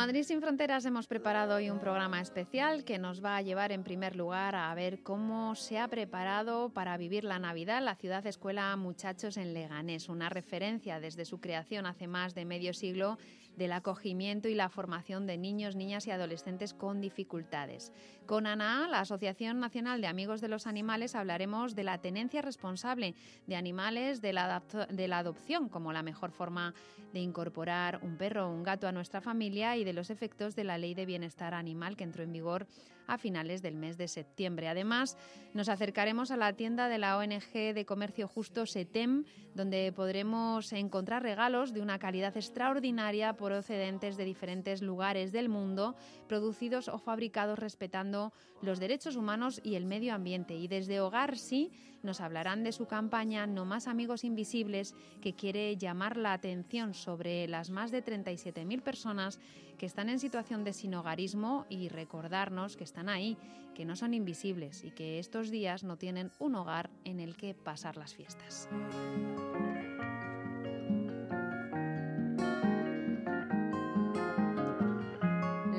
Madrid sin Fronteras hemos preparado hoy un programa especial que nos va a llevar en primer lugar a ver cómo se ha preparado para vivir la Navidad la ciudad escuela Muchachos en Leganés, una referencia desde su creación hace más de medio siglo del acogimiento y la formación de niños, niñas y adolescentes con dificultades. Con ANA, la Asociación Nacional de Amigos de los Animales, hablaremos de la tenencia responsable de animales, de la, de la adopción como la mejor forma de incorporar un perro o un gato a nuestra familia y de los efectos de la Ley de Bienestar Animal que entró en vigor a finales del mes de septiembre. Además, nos acercaremos a la tienda de la ONG de Comercio Justo SETEM, donde podremos encontrar regalos de una calidad extraordinaria procedentes de diferentes lugares del mundo, producidos o fabricados respetando los derechos humanos y el medio ambiente. Y desde Hogar Sí nos hablarán de su campaña No más amigos invisibles, que quiere llamar la atención sobre las más de 37.000 personas que están en situación de sinogarismo y recordarnos que están ahí, que no son invisibles y que estos días no tienen un hogar en el que pasar las fiestas.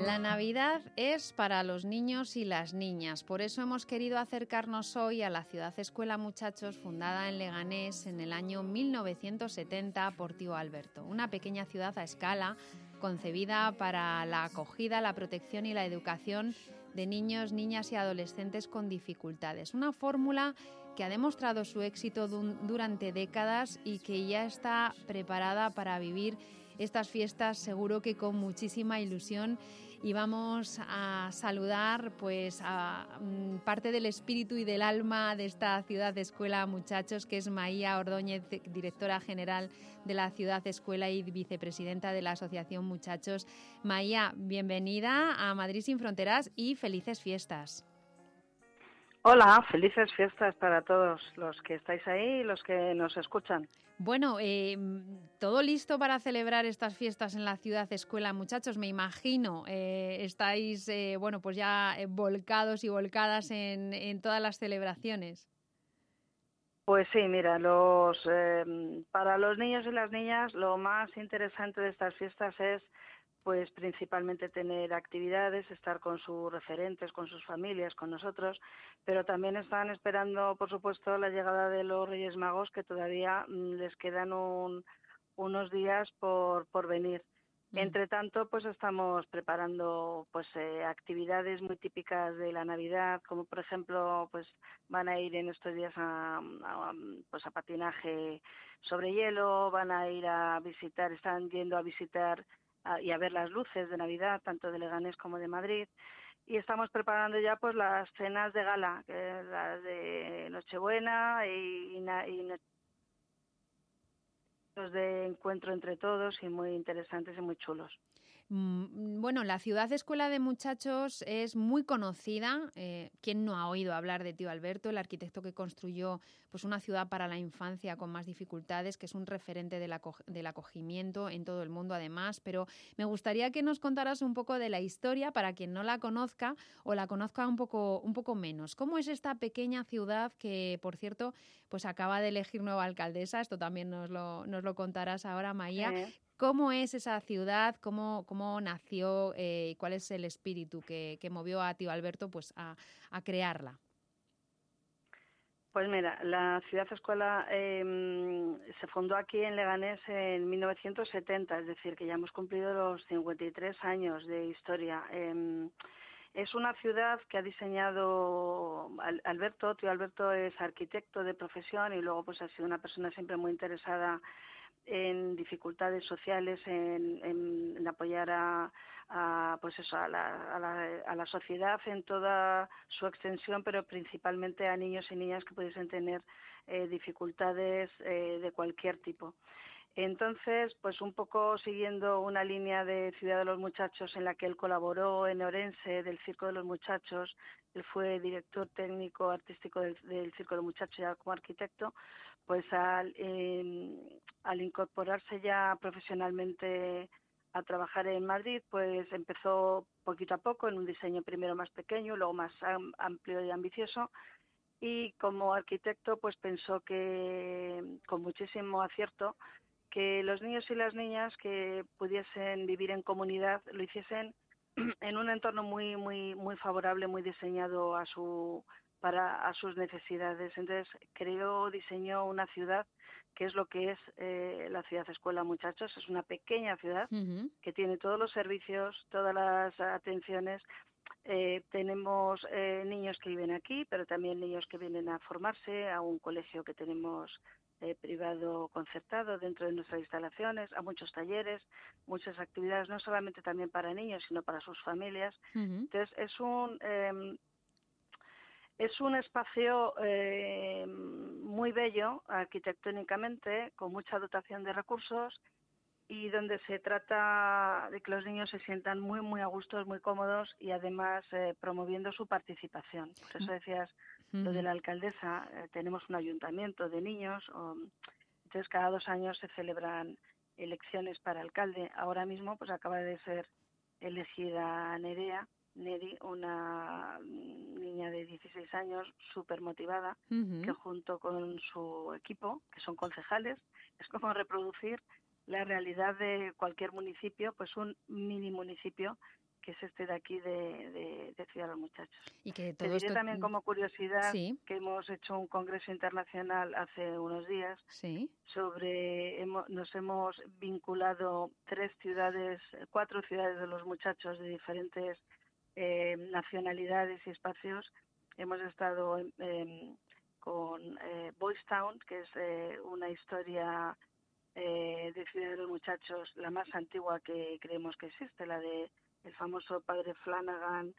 La Navidad es para los niños y las niñas, por eso hemos querido acercarnos hoy a la ciudad Escuela Muchachos fundada en Leganés en el año 1970 por tío Alberto, una pequeña ciudad a escala concebida para la acogida, la protección y la educación de niños, niñas y adolescentes con dificultades. Una fórmula que ha demostrado su éxito durante décadas y que ya está preparada para vivir estas fiestas seguro que con muchísima ilusión y vamos a saludar pues a mm, parte del espíritu y del alma de esta ciudad escuela muchachos que es Maía Ordóñez, directora general de la ciudad escuela y vicepresidenta de la asociación Muchachos. Maía, bienvenida a Madrid sin fronteras y felices fiestas. Hola, felices fiestas para todos los que estáis ahí y los que nos escuchan. Bueno, eh, todo listo para celebrar estas fiestas en la ciudad escuela, muchachos. Me imagino eh, estáis, eh, bueno, pues ya volcados y volcadas en, en, todas las celebraciones. Pues sí, mira, los para los niños y las niñas lo más interesante de estas fiestas es pues principalmente tener actividades, estar con sus referentes, con sus familias, con nosotros, pero también están esperando, por supuesto, la llegada de los Reyes Magos, que todavía mm, les quedan unos días por, por venir. Mm. Entre tanto, pues estamos preparando pues eh, actividades muy típicas de la Navidad, como por ejemplo, pues van a ir en estos días a, pues a patinaje sobre hielo, van a ir a visitar, están yendo a visitar y a ver las luces de Navidad, tanto de Leganés como de Madrid. Y estamos preparando ya pues las cenas de gala, que las de Nochebuena y, y, los de encuentro entre todos y muy interesantes y muy chulos. Mm, bueno, la ciudad escuela de muchachos es muy conocida. Eh, ¿Quién no ha oído hablar de Tío Alberto, el arquitecto que construyó pues, una ciudad para la infancia con más dificultades, que es un referente del, acogimiento en todo el mundo además? Pero me gustaría que nos contaras un poco de la historia para quien no la conozca o la conozca un poco, un poco menos. ¿Cómo es esta pequeña ciudad que, por cierto, pues acaba de elegir nueva alcaldesa? Esto también nos lo, nos lo contarás ahora, Maía. ¿Cómo es esa ciudad? ¿Cómo, cómo nació? Eh, ¿Cuál es el espíritu que, movió a Tío Alberto pues, a, crearla? Pues mira, la ciudad escuela em, se fundó aquí en Leganés en 1970, es decir, que ya hemos cumplido los 53 años de historia. Em, es una ciudad que ha diseñado Alberto, tío Alberto es arquitecto de profesión y luego pues ha sido una persona siempre muy interesada en dificultades sociales, en, apoyar a, pues eso, a la, a, la, sociedad en toda su extensión, pero principalmente a niños y niñas que pudiesen tener eh, dificultades eh, de cualquier tipo. Entonces, pues un poco siguiendo una línea de Ciudad de los Muchachos en la que él colaboró en Orense del Circo de los Muchachos, él fue director técnico artístico del, Circo de los Muchachos ya como arquitecto, pues al, al incorporarse ya profesionalmente a trabajar en Madrid, pues empezó poquito a poco en un diseño primero más pequeño, luego más amplio y ambicioso, y como arquitecto pues pensó que con muchísimo acierto que los niños y las niñas que pudiesen vivir en comunidad lo hiciesen en un entorno muy muy muy favorable, muy diseñado a su para a sus necesidades. Entonces creó, diseñó una ciudad que es lo que es eh, la ciudad escuela muchachos. Es una pequeña ciudad que tiene todos los servicios, todas las atenciones. Eh, tenemos eh, niños que viven aquí, pero también niños que vienen a formarse a un colegio que tenemos eh, privado concertado dentro de nuestras instalaciones, a muchos talleres, muchas actividades, no solamente también para niños, sino para sus familias. Entonces, es un. Es un espacio eh, muy bello arquitectónicamente, con mucha dotación de recursos y donde se trata de que los niños se sientan muy, muy a gusto, muy cómodos y además eh, promoviendo su participación. Por eso decías lo de la alcaldesa, eh, tenemos un ayuntamiento de niños, entonces cada dos años se celebran elecciones para alcalde. Ahora mismo pues acaba de ser elegida Nerea, Neri, una niña de 16 años súper motivada, que junto con su equipo, que son concejales, es como reproducir la realidad de cualquier municipio, pues un mini municipio que es este de aquí de, Ciudad de los Muchachos. Y que todo Te también como curiosidad que hemos hecho un congreso internacional hace unos días sobre nos hemos vinculado tres ciudades, cuatro ciudades de los muchachos de diferentes eh, nacionalidades y espacios. Hemos estado con eh, Boys Town, que es eh, una historia eh, de Ciudad de los Muchachos, la más antigua que creemos que existe, la de el famoso padre Flanagan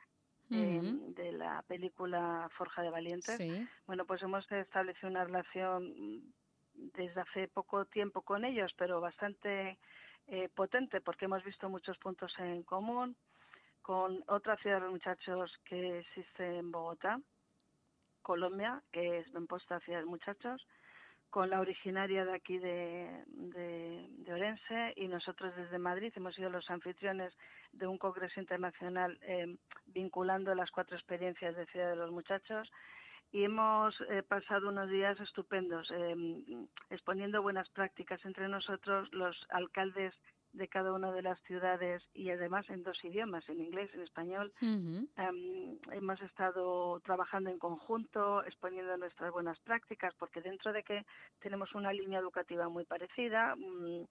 em, de la película Forja de Valientes. Bueno, pues hemos establecido una relación desde hace poco tiempo con ellos, pero bastante eh, potente porque hemos visto muchos puntos en común con otra ciudad de los muchachos que existe en Bogotá, Colombia, que es Benposta Ciudad de Muchachos, con la originaria de aquí de, de, Orense y nosotros desde Madrid hemos sido los anfitriones de un congreso internacional eh, vinculando las cuatro experiencias de Ciudad de los Muchachos y hemos eh, pasado unos días estupendos eh, exponiendo buenas prácticas entre nosotros los alcaldes de cada una de las ciudades y además en dos idiomas, en inglés y en español. Em, hemos estado trabajando en conjunto, exponiendo nuestras buenas prácticas, porque dentro de que tenemos una línea educativa muy parecida, mm,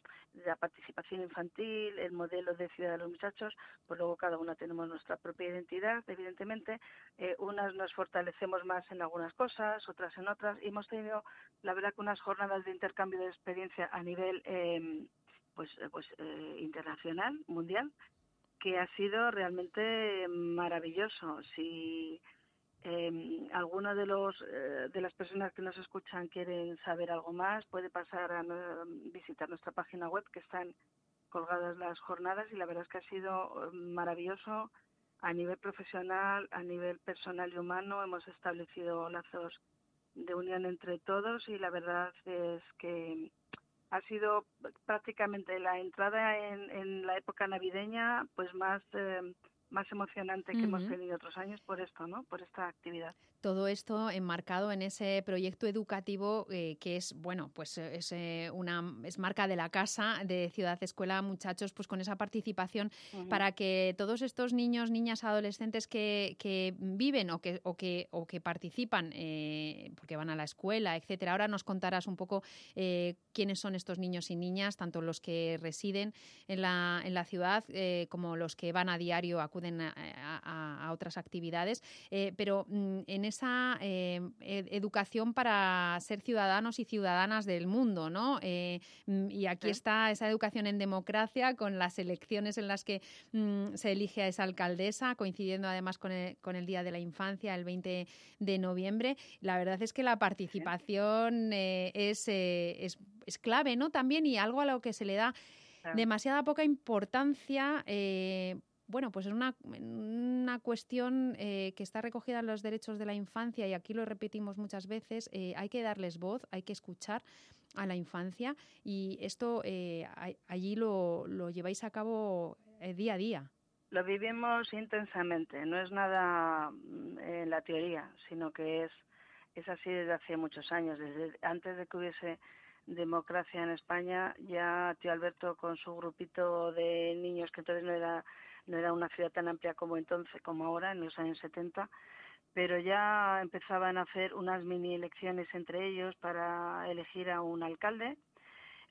la participación infantil, el modelo de ciudad de los muchachos, pues luego cada una tenemos nuestra propia identidad, evidentemente. Eh, unas nos fortalecemos más en algunas cosas, otras en otras, y hemos tenido, la verdad, que unas jornadas de intercambio de experiencia a nivel eh, pues, eh, pues eh, internacional, mundial, que ha sido realmente maravilloso. Si eh, alguno de los eh, de las personas que nos escuchan quieren saber algo más, puede pasar a visitar nuestra página web que están colgadas las jornadas y la verdad es que ha sido maravilloso a nivel profesional, a nivel personal y humano. Hemos establecido lazos de unión entre todos y la verdad es que ha sido prácticamente la entrada en, la época navideña pues más eh, más emocionante que hemos tenido otros años por esto, ¿no? Por esta actividad. Todo esto enmarcado en ese proyecto educativo eh, que es, bueno, pues eh, es eh, una es marca de la casa de Ciudad Escuela Muchachos, pues con esa participación para que todos estos niños, niñas, adolescentes que, que viven o que o que o que participan porque van a la escuela, etcétera. Ahora nos contarás un poco quiénes son estos niños y niñas, tanto los que residen en la en la ciudad como los que van a diario a a, otras actividades, pero mm, en esa eh, educación para ser ciudadanos y ciudadanas del mundo, ¿no? Eh, mm, y aquí está esa educación en democracia con las elecciones en las que mm, se elige a esa alcaldesa, coincidiendo además con el, con el Día de la Infancia, el 20 de noviembre. La verdad es que la participación es, es es clave, ¿no? También y algo a lo que se le da demasiada poca importancia. Eh, bueno, pues es una, una cuestión eh, que está recogida en los derechos de la infancia y aquí lo repetimos muchas veces, eh, hay que darles voz, hay que escuchar a la infancia y esto allí lo, lo, lleváis a cabo día a día. Lo vivimos intensamente, no es nada mm, en la teoría, sino que es, es así desde hace muchos años, desde antes de que hubiese democracia en España, ya tío Alberto con su grupito de niños, que entonces no era, no era una ciudad tan amplia como entonces, como ahora, en los años 70, pero ya empezaban a hacer unas mini elecciones entre ellos para elegir a un alcalde.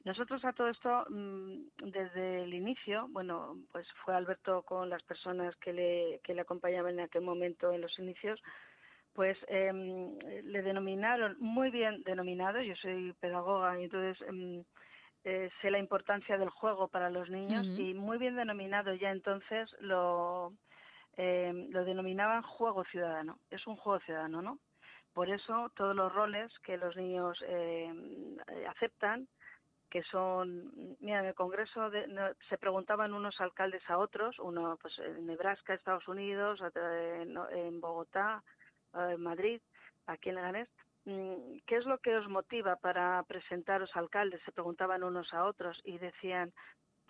Nosotros a todo esto, mm, desde el inicio, bueno, pues fue Alberto con las personas que le, que le acompañaban en aquel momento en los inicios, pues em, le denominaron, muy bien denominado, yo soy pedagoga y entonces em, eh, sé la importancia del juego para los niños y muy bien denominado ya entonces lo, em, lo denominaban juego ciudadano, es un juego ciudadano, ¿no? Por eso todos los roles que los niños eh, aceptan, que son, mira, en el Congreso se preguntaban unos alcaldes a otros, uno pues en Nebraska, Estados Unidos, en Bogotá, en Madrid, aquí en Leganés, ¿qué es lo que os motiva para presentaros alcaldes? Se preguntaban unos a otros y decían,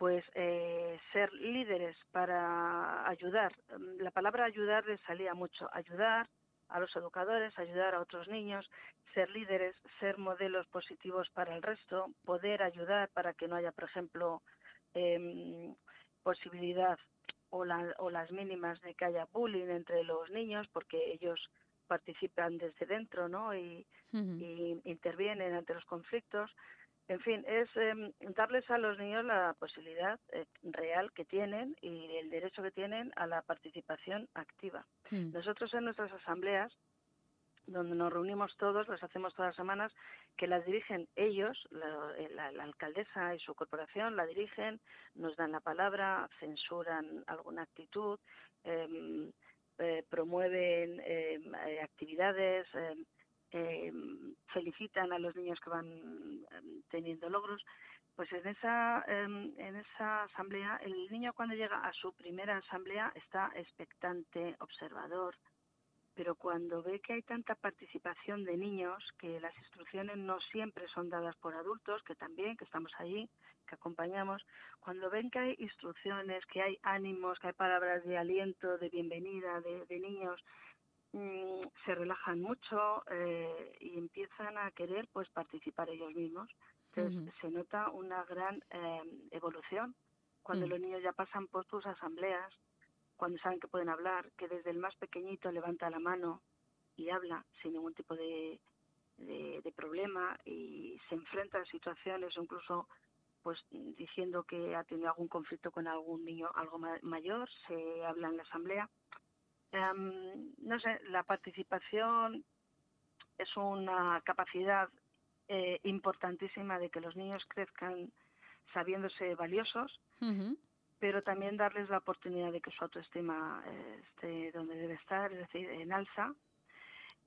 pues eh, ser líderes para ayudar. Mm, la palabra ayudar les salía mucho, ayudar a los educadores, ayudar a otros niños, ser líderes, ser modelos positivos para el resto, poder ayudar para que no haya, por ejemplo, em, posibilidad o, o, las mínimas de que haya bullying entre los niños, porque ellos participan desde dentro ¿no? y, intervienen ante los conflictos. En fin, es em, darles a los niños la posibilidad eh, real que tienen y el derecho que tienen a la participación activa. Mm. Nosotros en nuestras asambleas, donde nos reunimos todos, las hacemos todas las semanas, que las dirigen ellos, la, la, alcaldesa y su corporación la dirigen, nos dan la palabra, censuran alguna actitud, eh, eh, promueven eh, eh, actividades, felicitan a los niños que van teniendo logros. Pues en esa, en esa asamblea, el niño cuando llega a su primera asamblea está expectante, observador, pero cuando ve que hay tanta participación de niños, que las instrucciones no siempre son dadas por adultos, que también, que estamos allí, que acompañamos, cuando ven que hay instrucciones, que hay ánimos, que hay palabras de aliento, de bienvenida de, niños, mm, se relajan mucho eh, y empiezan a querer pues participar ellos mismos. Entonces se nota una gran eh, evolución cuando mm. los niños ya pasan por tus asambleas, cuando saben que pueden hablar, que desde el más pequeñito levanta la mano y habla sin ningún tipo de, de, problema y se enfrenta a situaciones incluso pues diciendo que ha tenido algún conflicto con algún niño algo mayor, se habla en la asamblea. Em, no sé, la participación es una capacidad eh, importantísima de que los niños crezcan sabiéndose valiosos, pero también darles la oportunidad de que su autoestima eh, esté donde debe estar, es decir, en alza,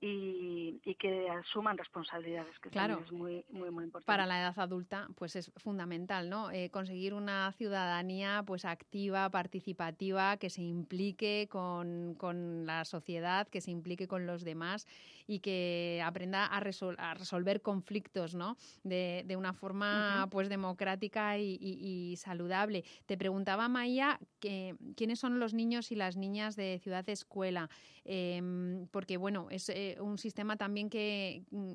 y, que asuman responsabilidades, que claro, es muy, muy, muy importante. Para la edad adulta, pues es fundamental, ¿no? Eh, conseguir una ciudadanía pues activa, participativa, que se implique con, con, la sociedad, que se implique con los demás y que aprenda a, a resolver conflictos, ¿no? De, de una forma pues democrática y, y, saludable. Te preguntaba, Maía, que, quiénes son los niños y las niñas de Ciudad Escuela, em, porque, bueno, es... Eh, un sistema también que, mm,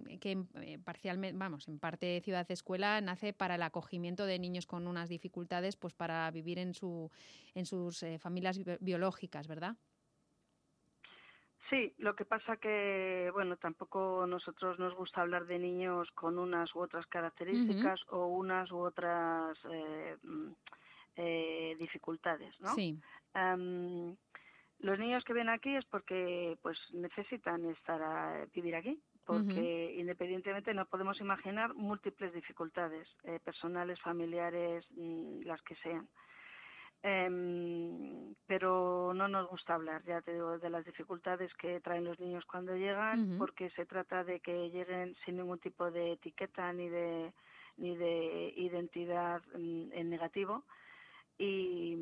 eh, parcialmente, vamos, en parte Ciudad Escuela nace para el acogimiento de niños con unas dificultades, pues para vivir en, su, en sus eh, familias biológicas, ¿verdad? Sí, lo que pasa que, bueno, tampoco nosotros nos gusta hablar de niños con unas u otras características o unas u otras eh, mm, dificultades, ¿no? Sí. Los niños que ven aquí es porque pues necesitan estar a vivir aquí, porque independientemente no podemos imaginar múltiples dificultades eh, personales, familiares, mm, las que sean. Em, pero no nos gusta hablar, ya te digo, de las dificultades que traen los niños cuando llegan, porque se trata de que lleguen sin ningún tipo de etiqueta ni de ni de identidad mm, en negativo y,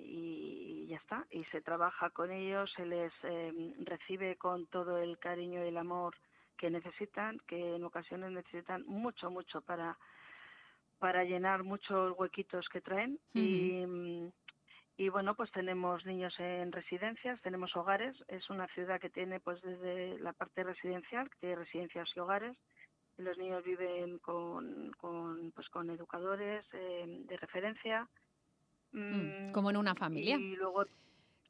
y, ya está. Y se trabaja con ellos, se les em, recibe con todo el cariño y el amor que necesitan, que en ocasiones necesitan mucho, mucho para, para llenar muchos huequitos que traen. y, y bueno, pues tenemos niños en residencias, tenemos hogares. Es una ciudad que tiene pues desde la parte residencial, que tiene residencias y hogares. Los niños viven con, con pues con educadores eh, de referencia Mm, mm, como en una familia. Y luego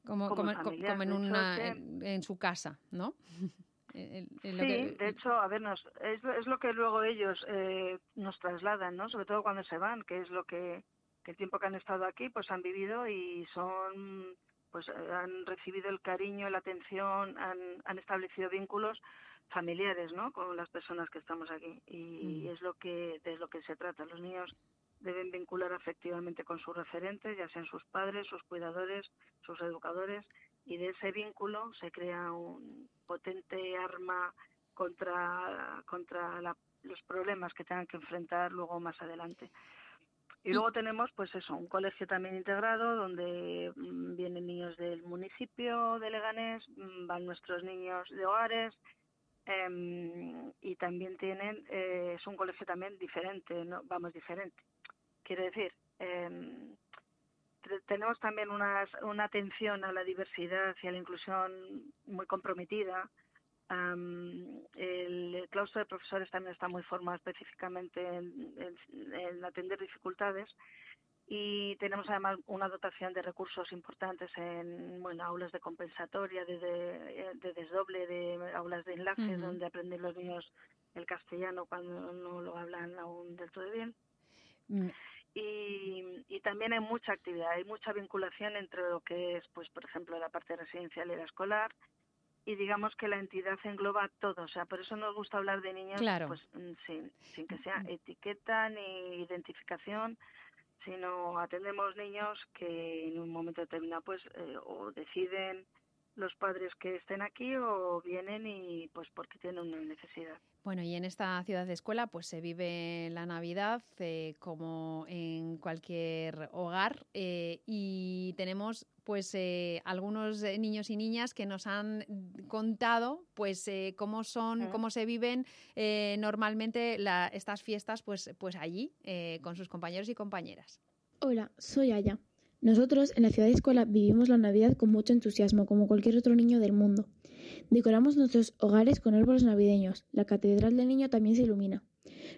como, como, en, una, en, su casa, ¿no? sí, de hecho, a ver, nos, es, es, lo que luego ellos eh, nos trasladan, ¿no? Sobre todo cuando se van, que es lo que, que el tiempo que han estado aquí, pues han vivido y son, pues han recibido el cariño, la atención, han, han establecido vínculos familiares, ¿no? Con las personas que estamos aquí y, mm. es lo que de lo que se trata. Los niños deben vincular afectivamente con sus referentes, ya sean sus padres, sus cuidadores, sus educadores, y de ese vínculo se crea un potente arma contra, contra los problemas que tengan que enfrentar luego más adelante. Y luego tenemos, pues eso, un colegio también integrado donde mm, vienen niños del municipio de Leganés, mm, van nuestros niños de hogares, em, y también tienen, eh, es un colegio también diferente, ¿no? vamos, diferente. Quiero decir, em, tenemos también una, una atención a la diversidad y a la inclusión muy comprometida. el, claustro de profesores también está muy formado específicamente en, atender dificultades y tenemos además una dotación de recursos importantes en bueno, aulas de compensatoria, de, de, desdoble, de aulas de enlace, donde aprenden los niños el castellano cuando no lo hablan aún del todo bien. Mm y, y, también hay mucha actividad, hay mucha vinculación entre lo que es, pues, por ejemplo, la parte residencial y la escolar, y digamos que la entidad engloba todo, o sea, por eso nos gusta hablar de niños pues, mm, sin, sin que sea etiqueta ni identificación, sino atendemos niños que en un momento determinado pues eh, o deciden los padres que estén aquí o vienen y pues porque tienen una necesidad. Bueno, y en esta ciudad de escuela pues se vive la Navidad eh, como en cualquier hogar eh, y tenemos pues eh, algunos niños y niñas que nos han contado pues cómo son, cómo se viven normalmente estas fiestas pues, pues allí con sus compañeros y compañeras. Hola, soy Aya. Nosotros en la ciudad de escuela vivimos la Navidad con mucho entusiasmo, como cualquier otro niño del mundo. Decoramos nuestros hogares con árboles navideños. La catedral del niño también se ilumina.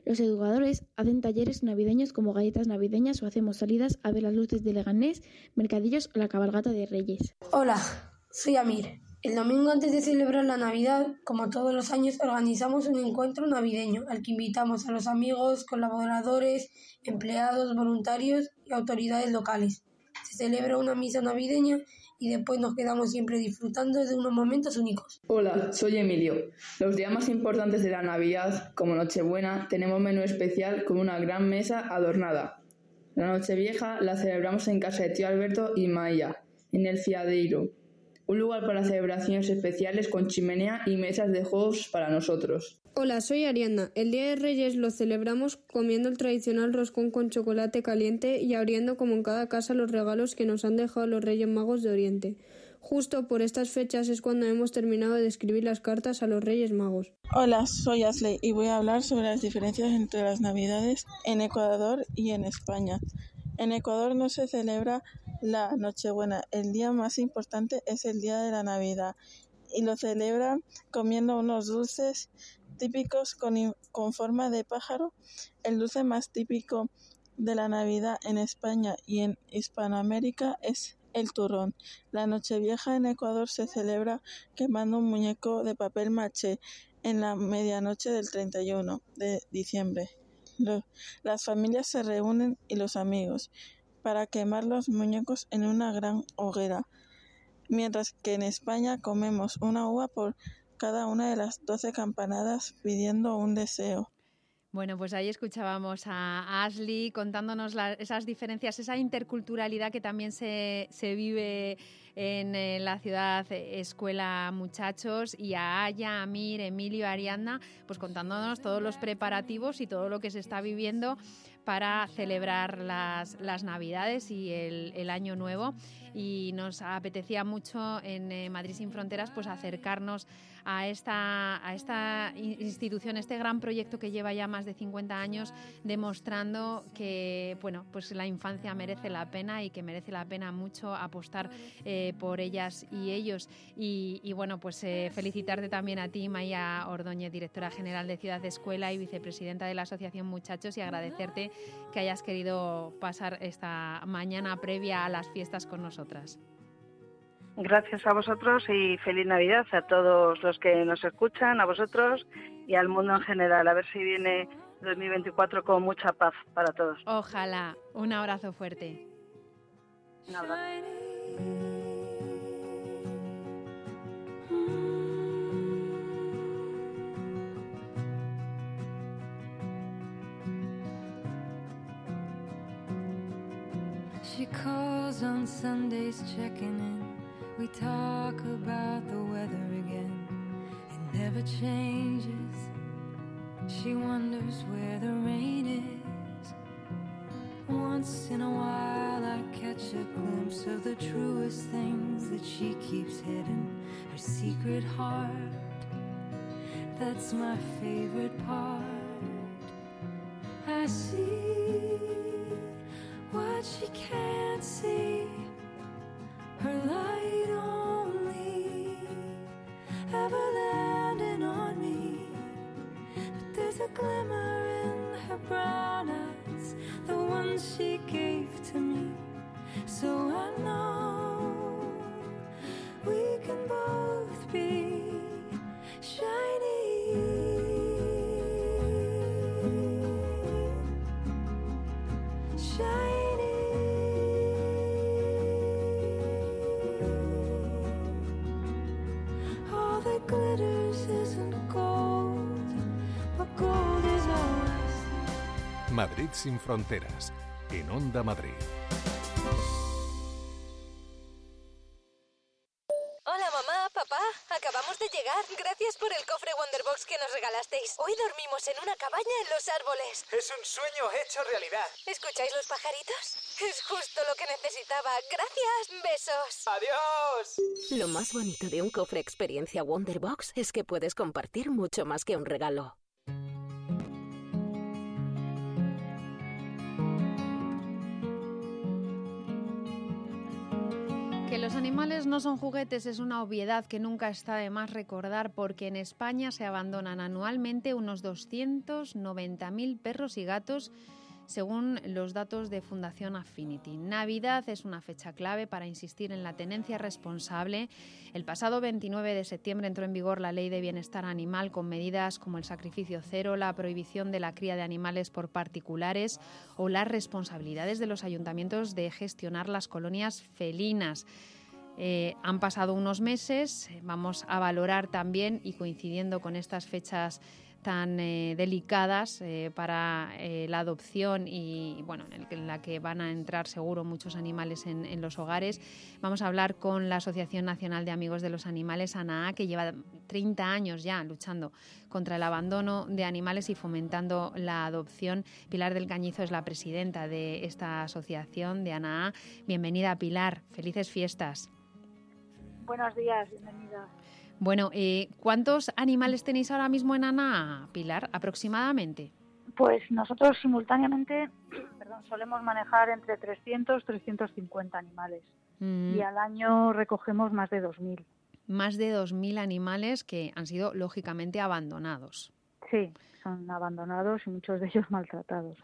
Los educadores hacen talleres navideños como galletas navideñas o hacemos salidas a ver las luces de Leganés, mercadillos o la cabalgata de Reyes. Hola, soy Amir. El domingo antes de celebrar la Navidad, como todos los años, organizamos un encuentro navideño al que invitamos a los amigos, colaboradores, empleados, voluntarios y autoridades locales se celebra una misa navideña y después nos quedamos siempre disfrutando de unos momentos únicos. Hola, soy Emilio. Los días más importantes de la Navidad, como Nochebuena, tenemos menú especial con una gran mesa adornada. La Nochevieja la celebramos en casa de tío Alberto y Maya, en el Fiadeiro, un lugar para celebraciones especiales con chimenea y mesas de juegos para nosotros. Hola, soy Ariana. El Día de Reyes lo celebramos comiendo el tradicional roscón con chocolate caliente y abriendo como en cada casa los regalos que nos han dejado los Reyes Magos de Oriente. Justo por estas fechas es cuando hemos terminado de escribir las cartas a los Reyes Magos. Hola, soy Asley y voy a hablar sobre las diferencias entre las Navidades en Ecuador y en España. En Ecuador no se celebra la Nochebuena, el día más importante es el día de la Navidad y lo celebran comiendo unos dulces típicos con, con forma de pájaro, el dulce más típico de la Navidad en España y en Hispanoamérica es el turrón. La Nochevieja en Ecuador se celebra quemando un muñeco de papel maché en la medianoche del 31 de diciembre. Las familias se reúnen y los amigos para quemar los muñecos en una gran hoguera, mientras que en España comemos una uva por cada una de las doce campanadas pidiendo un deseo. Bueno, pues ahí escuchábamos a Ashley contándonos esas diferencias, esa interculturalidad que también se, se vive en, eh, la ciudad Escuela Muchachos y a Aya, Amir, Emilio, Ariadna, pues contándonos todos los preparativos y todo lo que se está viviendo para celebrar las, las Navidades y el, el Año Nuevo. Y nos apetecía mucho en eh, Madrid sin Fronteras pues acercarnos a esta, a esta institución, este gran proyecto que lleva ya más de 50 años demostrando que bueno, pues la infancia merece la pena y que merece la pena mucho apostar eh, por ellas y ellos. Y, bueno, pues eh, felicitarte también a ti, Maya Ordóñez, directora general de Ciudad de Escuela y vicepresidenta de la Asociación Muchachos, y agradecerte que hayas querido pasar esta mañana previa a las fiestas con nosotros. Gracias a vosotros y feliz Navidad a todos los que nos escuchan, a vosotros y al mundo en general. A ver si viene 2024 con mucha paz para todos. Ojalá. Un abrazo fuerte. Un abrazo. She calls on Sundays checking in. We talk about the weather again. It never changes. She wonders where the rain is. Once in a while, I catch a glimpse of the truest things that she keeps hidden. Her secret heart. That's my favorite part. I see what she can't see. Her light only ever landing on me. But there's a glimmer in her brown eyes, the one she gave to me. So I know we can both be shiny. Madrid sin fronteras, en Onda Madrid. Hola mamá, papá, acabamos de llegar. Gracias por el cofre Wonderbox que nos regalasteis. Hoy dormimos en una cabaña en los árboles. Es un sueño hecho realidad. ¿Escucháis los pajaritos? Es justo lo que necesitaba. Gracias, besos. Adiós. Lo más bonito de un cofre experiencia Wonderbox es que puedes compartir mucho más que un regalo. Que los animales no son juguetes es una obviedad que nunca está de más recordar porque en España se abandonan anualmente unos 290.000 perros y gatos según los datos de Fundación Affinity. Navidad es una fecha clave para insistir en la tenencia responsable. El pasado 29 de septiembre entró en vigor la Ley de Bienestar Animal con medidas como el sacrificio cero, la prohibición de la cría de animales por particulares o las responsabilidades de los ayuntamientos de gestionar las colonias felinas. Eh, han pasado unos meses, vamos a valorar también y coincidiendo con estas fechas tan eh, delicadas eh, para eh, la adopción y bueno en, la que van a entrar seguro muchos animales en, los hogares. Vamos a hablar con la Asociación Nacional de Amigos de los Animales, ANAA, que lleva 30 años ya luchando contra el abandono de animales y fomentando la adopción. Pilar del Cañizo es la presidenta de esta asociación de ANAA. Bienvenida Pilar, felices fiestas. Buenos días, bienvenida. Bueno, eh, ¿cuántos animales tenéis ahora mismo en ANA, Pilar, aproximadamente? Pues nosotros simultáneamente perdón, solemos manejar entre 300 y 350 animales mm. y al año recogemos más de 2.000. Más de 2.000 animales que han sido lógicamente abandonados. Sí, son abandonados y muchos de ellos maltratados.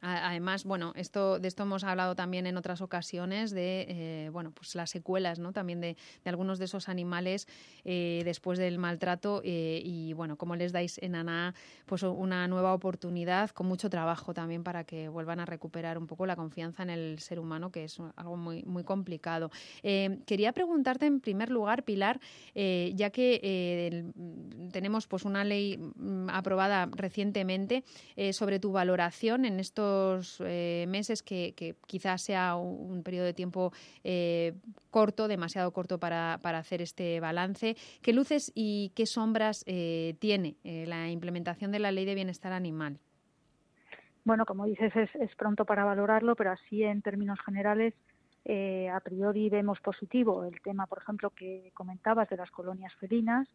Además, bueno, esto de esto hemos hablado también en otras ocasiones de eh, bueno, pues las secuelas, ¿no? También de, algunos de esos animales eh, después del maltrato eh, y bueno, cómo les dais en ANA pues una nueva oportunidad con mucho trabajo también para que vuelvan a recuperar un poco la confianza en el ser humano, que es algo muy muy complicado. quería preguntarte en primer lugar, Pilar, ya que tenemos pues una ley mm, aprobada recientemente eh, sobre tu valoración en estos eh, meses que, quizás sea un, periodo de tiempo corto, demasiado corto para, hacer este balance. ¿Qué luces y qué sombras tiene la implementación de la ley de bienestar animal? Bueno, como dices, es, es pronto para valorarlo, pero así en términos generales eh, a priori vemos positivo el tema, por ejemplo, que comentabas de las colonias felinas,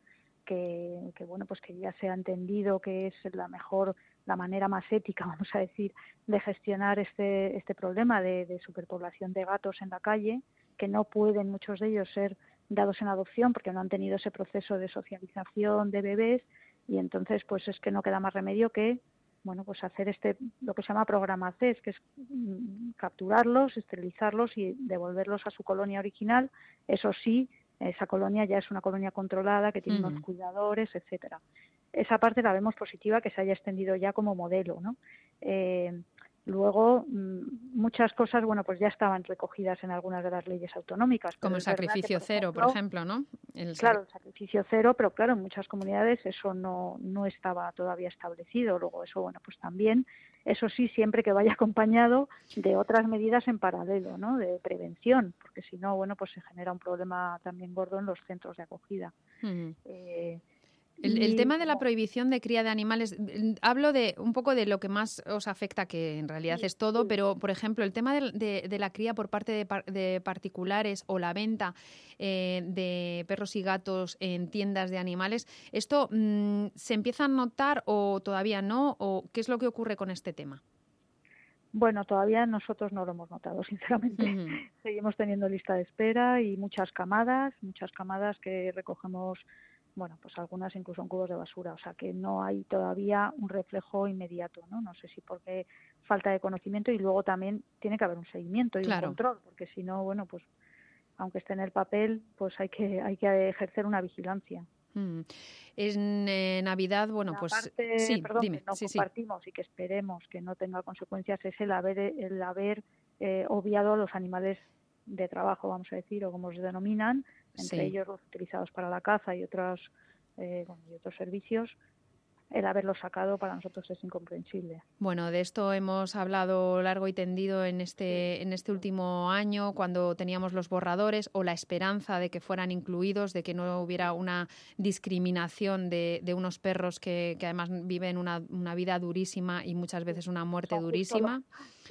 que, bueno, pues que ya se ha entendido que es la mejor, la manera más ética, vamos a decir, de gestionar este, este problema de, superpoblación de gatos en la calle, que no pueden muchos de ellos ser dados en adopción porque no han tenido ese proceso de socialización de bebés y entonces pues es que no queda más remedio que bueno, pues hacer este, lo que se llama programa CES, que es mm, capturarlos, esterilizarlos y devolverlos a su colonia original. Eso sí, esa colonia ya es una colonia controlada que tiene unos cuidadores, etcétera. Esa parte la vemos positiva que se haya extendido ya como modelo, ¿no? Eh, Luego, mm, muchas cosas, bueno, pues ya estaban recogidas en algunas de las leyes autonómicas. Como el sacrificio cero, por ejemplo, ¿no? claro, el sacrificio cero, pero claro, en muchas comunidades eso no, no estaba todavía establecido. Luego eso, bueno, pues también, eso sí, siempre que vaya acompañado de otras medidas en paralelo, ¿no? De prevención, porque si no, bueno, pues se genera un problema también gordo en los centros de acogida. El, tema de la prohibición de cría de animales, hablo de un poco de lo que más os afecta, que en realidad es todo, pero por ejemplo, el tema de, la cría por parte de, particulares o la venta eh, de perros y gatos en tiendas de animales, ¿esto mm, se empieza a notar o todavía no? ¿O qué es lo que ocurre con este tema? Bueno, todavía nosotros no lo hemos notado, sinceramente. Seguimos teniendo lista de espera y muchas camadas, muchas camadas que recogemos bueno, pues algunas incluso en cubos de basura, o sea que no hay todavía un reflejo inmediato, ¿no? No sé si porque falta de conocimiento y luego también tiene que haber un seguimiento y un control, porque si no, bueno, pues aunque esté en el papel, pues hay que hay que ejercer una vigilancia. Mm. En eh, Navidad, bueno, pues sí, dime. que no compartimos y que esperemos que no tenga consecuencias es el haber el haber eh, obviado a los animales de trabajo, vamos a decir, o como se denominan, entre ellos los utilizados para la caza y otros, eh, y otros servicios, el haberlo sacado para nosotros es incomprensible. Bueno, de esto hemos hablado largo y tendido en este, en este último año, cuando teníamos los borradores o la esperanza de que fueran incluidos, de que no hubiera una discriminación de, de unos perros que, que, además viven una, una, vida durísima y muchas veces una muerte durísima.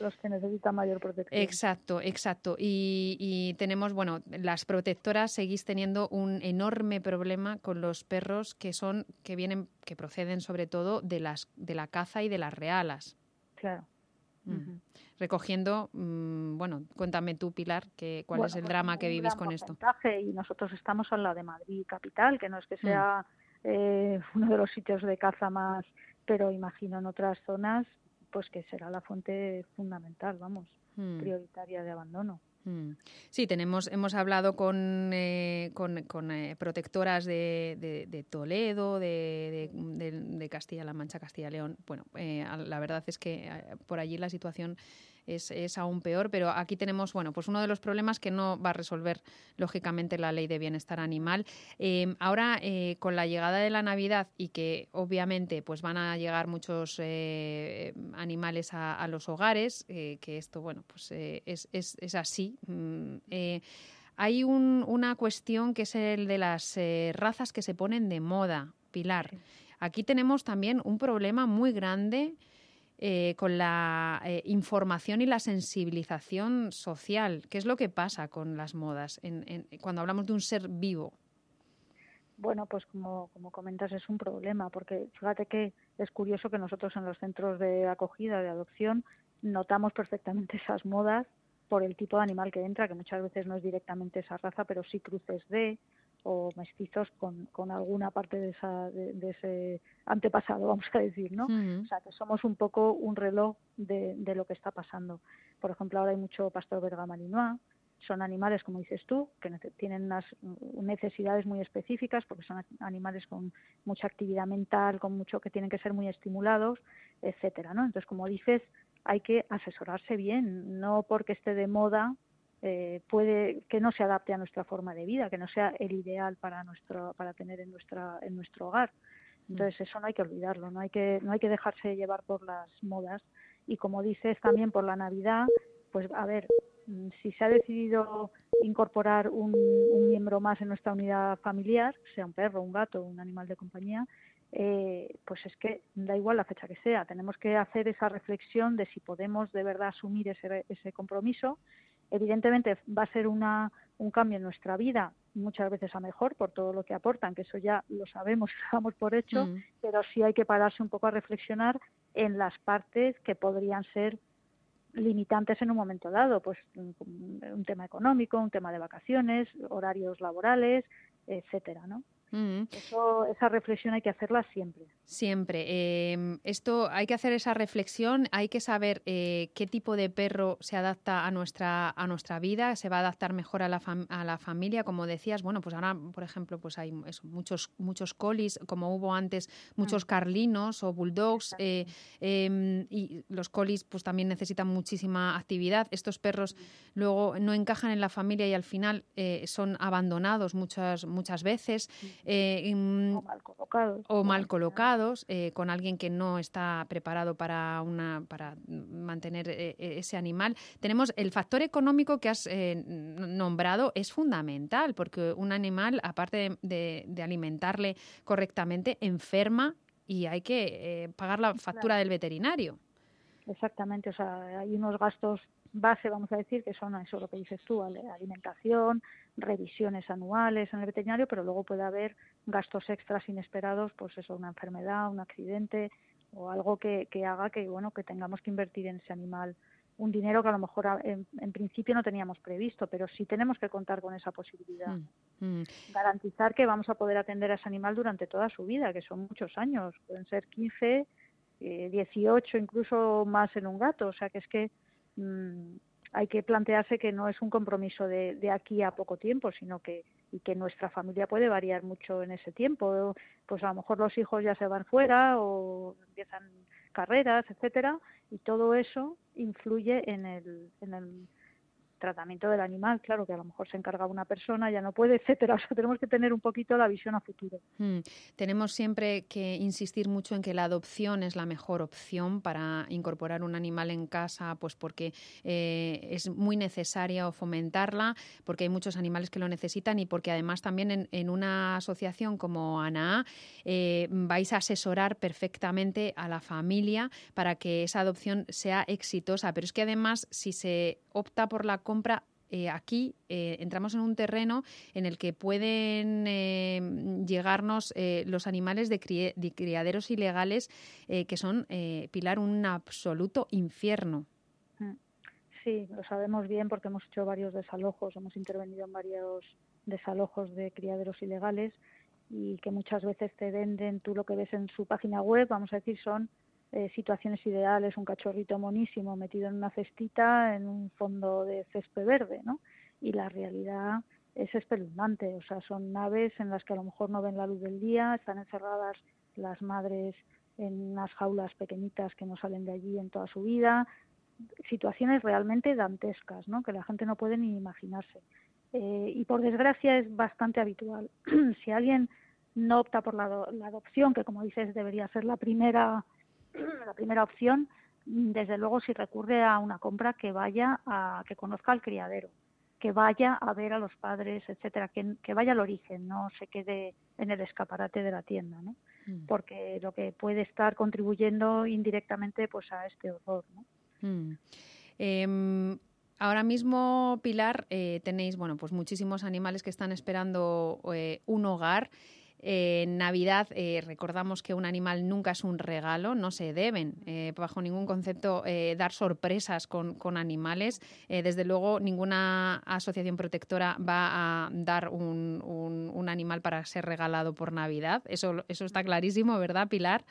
Los que necesitan mayor protección. Exacto, exacto. Y, y tenemos, bueno, las protectoras seguís teniendo un enorme problema con los perros que son, que vienen, que proceden sobre todo de las de la caza y de las realas. Claro. Mm. Recogiendo, mm, bueno, cuéntame tú, Pilar, que, cuál es el pues drama que vivís con esto. Y nosotros estamos en la de Madrid capital, que no es que sea mm. eh, uno de los sitios de caza más, pero imagino en otras zonas, pues que será la fuente fundamental, vamos, prioritaria de abandono. Mm. Sí, tenemos, hemos hablado con, eh, con, eh, protectoras de, de, Toledo, de, de Castilla-La Mancha, Castilla-León. Bueno, eh, la verdad es que por allí la situación es, aún peor, pero aquí tenemos, bueno, pues uno de los problemas que no va a resolver, lógicamente, la ley de bienestar animal. Em, ahora, eh, con la llegada de la Navidad y que, obviamente, pues van a llegar muchos eh, animales a, los hogares, eh, que esto, bueno, pues es, es, así. Mm, hay una cuestión que es el de las razas que se ponen de moda, Pilar. Aquí tenemos también un problema muy grande eh, con la eh, información y la sensibilización social. ¿Qué es lo que pasa con las modas cuando hablamos de un ser vivo? Bueno, pues como, como comentas es un problema, porque fíjate que es curioso que nosotros en los centros de acogida, de adopción, notamos perfectamente esas modas por el tipo de animal que entra, que muchas veces no es directamente esa raza, pero sí cruces de, o mestizos con, con alguna parte de, esa, de, ese antepasado, vamos a decir, ¿no? O sea, que somos un poco un reloj de, de, lo que está pasando. Por ejemplo, ahora hay mucho pastor belga malinois, son animales, como dices tú, que tienen unas necesidades muy específicas porque son animales con mucha actividad mental, con mucho que tienen que ser muy estimulados, etcétera, ¿no? Entonces, como dices, hay que asesorarse bien, no porque esté de moda eh, puede que no se adapte a nuestra forma de vida, que no sea el ideal para nuestro para tener en nuestra en nuestro hogar. Entonces eso no hay que olvidarlo, no hay que, no hay que dejarse llevar por las modas. Y como dices también por la Navidad, pues a ver, mm, si se ha decidido incorporar un, un miembro más en nuestra unidad familiar, sea un perro, un gato, un animal de compañía, eh, pues es que da igual la fecha que sea, tenemos que hacer esa reflexión de si podemos de verdad asumir ese, ese compromiso. Evidentemente va a ser una, un cambio en nuestra vida, muchas veces a mejor por todo lo que aportan, que eso ya lo sabemos y lo damos por hecho, Mm. pero sí hay que pararse un poco a reflexionar en las partes que podrían ser limitantes en un momento dado, pues un, un tema económico, un tema de vacaciones, horarios laborales, etcétera, ¿no? Mm. Eso, esa reflexión hay que hacerla siempre. Siempre. Eh, esto hay que hacer esa reflexión, hay que saber eh, qué tipo de perro se adapta a nuestra a nuestra vida, se va a adaptar mejor a la, fam- a la familia, como decías. Bueno, pues ahora, por ejemplo, pues hay eso, muchos muchos colis, como hubo antes, muchos carlinos o bulldogs, eh, eh, y los colis pues también necesitan muchísima actividad. Estos perros luego no encajan en la familia y al final eh, son abandonados muchas muchas veces. Eh, mm, O mal colocados. o mal colocados eh, con alguien que no está preparado para una para mantener eh, eh, ese animal. Tenemos el factor económico que has eh, nombrado es fundamental porque un animal aparte de, de- de alimentarle correctamente enferma y hay que eh, pagar la factura del veterinario. Exactamente, o sea, hay unos gastos base, vamos a decir, que son eso lo que dices tú, alimentación, revisiones anuales en el veterinario, pero luego puede haber gastos extras inesperados, pues eso, una enfermedad, un accidente o algo que, que haga que, bueno, que tengamos que invertir en ese animal un dinero que a lo mejor a- en, en principio no teníamos previsto, pero sí tenemos que contar con esa posibilidad. Mm. Garantizar que vamos a poder atender a ese animal durante toda su vida, que son muchos años, pueden ser 15, eh, 18, incluso más en un gato, o sea que es que mm, hay que plantearse que no es un compromiso de, de aquí a poco tiempo, sino que y que nuestra familia puede variar mucho en ese tiempo. Pues a lo mejor los hijos ya se van fuera o empiezan carreras, etcétera, y todo eso influye en el, en el tratamiento del animal, claro que a lo mejor se encarga una persona, ya no puede, etcétera. Tenemos que tener un poquito la visión a futuro. Mm. Tenemos siempre que insistir mucho en que la adopción es la mejor opción para incorporar un animal en casa, pues porque eh, es muy necesaria o fomentarla, porque hay muchos animales que lo necesitan y porque además también en, una asociación como ANAA eh, vais a asesorar perfectamente a la familia para que esa adopción sea exitosa. Pero es que además, si se opta por la eh, aquí eh, entramos en un terreno en el que pueden eh, llegarnos eh, los animales de, de criaderos ilegales que son, Pilar, un absoluto infierno. Mm. Sí, lo sabemos bien porque hemos hecho varios desalojos, hemos intervenido en varios desalojos de criaderos ilegales y que muchas veces te venden, tú lo que ves en su página web, vamos a decir, son eh, situaciones ideales, un cachorrito monísimo metido en una cestita en un fondo de césped verde, ¿no? Y la realidad es espeluznante, o sea, son naves en las que a lo mejor no ven la luz del día, están encerradas las madres en unas jaulas pequeñitas que no salen de allí en toda su vida, situaciones realmente dantescas, ¿no? Que la gente no puede ni imaginarse. Eh, y por desgracia es bastante habitual. si alguien no opta por la, la adopción, que como dices debería ser la primera, la primera opción, mm, desde luego si recurre a una compra que vaya a que conozca al criadero, que vaya a ver a los padres, etcétera, que, que vaya al origen, no se quede en el escaparate de la tienda, ¿no? Porque lo que puede estar contribuyendo indirectamente pues a este horror, ¿no? Mm. Em, ahora mismo, Pilar, eh, tenéis bueno, pues muchísimos animales que están esperando eh, un hogar. Eh, en Navidad eh, recordamos que un animal nunca es un regalo, no se deben eh, bajo ningún concepto eh, dar sorpresas con, con animales. Eh, desde luego, ninguna asociación protectora va a dar un, un- un animal para ser regalado por Navidad. Eso, eso está clarísimo, ¿verdad, Pilar?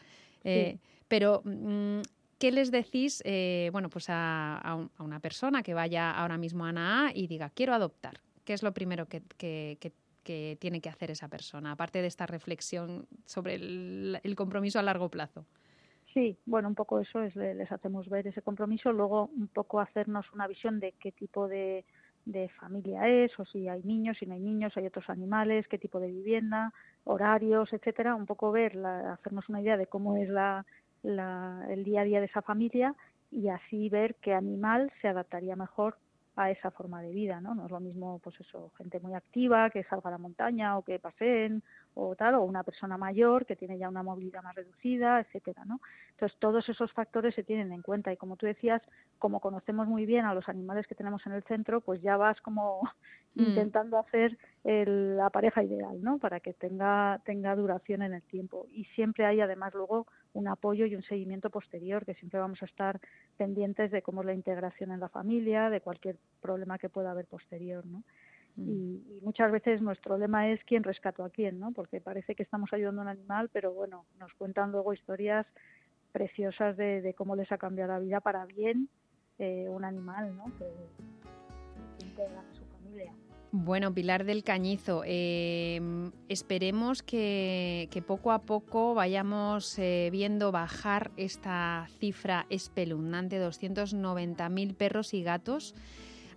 Eh, Pero, mm, ¿qué les decís eh, bueno, pues a, a un- a una persona que vaya ahora mismo a ANAA y diga, quiero adoptar? ¿Qué es lo primero que, que- que- que tiene que hacer esa persona, aparte de esta reflexión sobre el, compromiso a largo plazo? Sí, bueno, un poco eso es, le- les hacemos ver ese compromiso, luego un poco hacernos una visión de qué tipo de, de familia es, o si hay niños, si no hay niños, hay otros animales, qué tipo de vivienda, horarios, etcétera, un poco ver, hacernos una idea de cómo es la, el día a día de esa familia y así ver qué animal se adaptaría mejor a esa forma de vida, ¿no? No es lo mismo, pues eso, gente muy activa que salga a la montaña o que paseen o tal, o una persona mayor que tiene ya una movilidad más reducida, etcétera, ¿no? Entonces todos esos factores se tienen en cuenta y como tú decías, como conocemos muy bien a los animales que tenemos en el centro, pues ya vas como mm. intentando hacer la pareja ideal, ¿no? Para que tenga tenga duración en el tiempo y siempre hay además luego un apoyo y un seguimiento posterior, que siempre vamos a estar pendientes de cómo es la integración en la familia, de cualquier problema que pueda haber posterior, ¿no? Mm. Y, muchas veces nuestro lema es quién rescató a quién, ¿no? Porque parece que estamos ayudando a un animal, pero bueno, nos cuentan luego historias preciosas de, cómo les ha cambiado la vida para bien eh, un animal, ¿no? Que, que integra a su familia. Bueno, Pilar del Cañizo, em, esperemos que, poco a poco vayamos eh, viendo bajar esta cifra espeluznante, 290.000 perros y gatos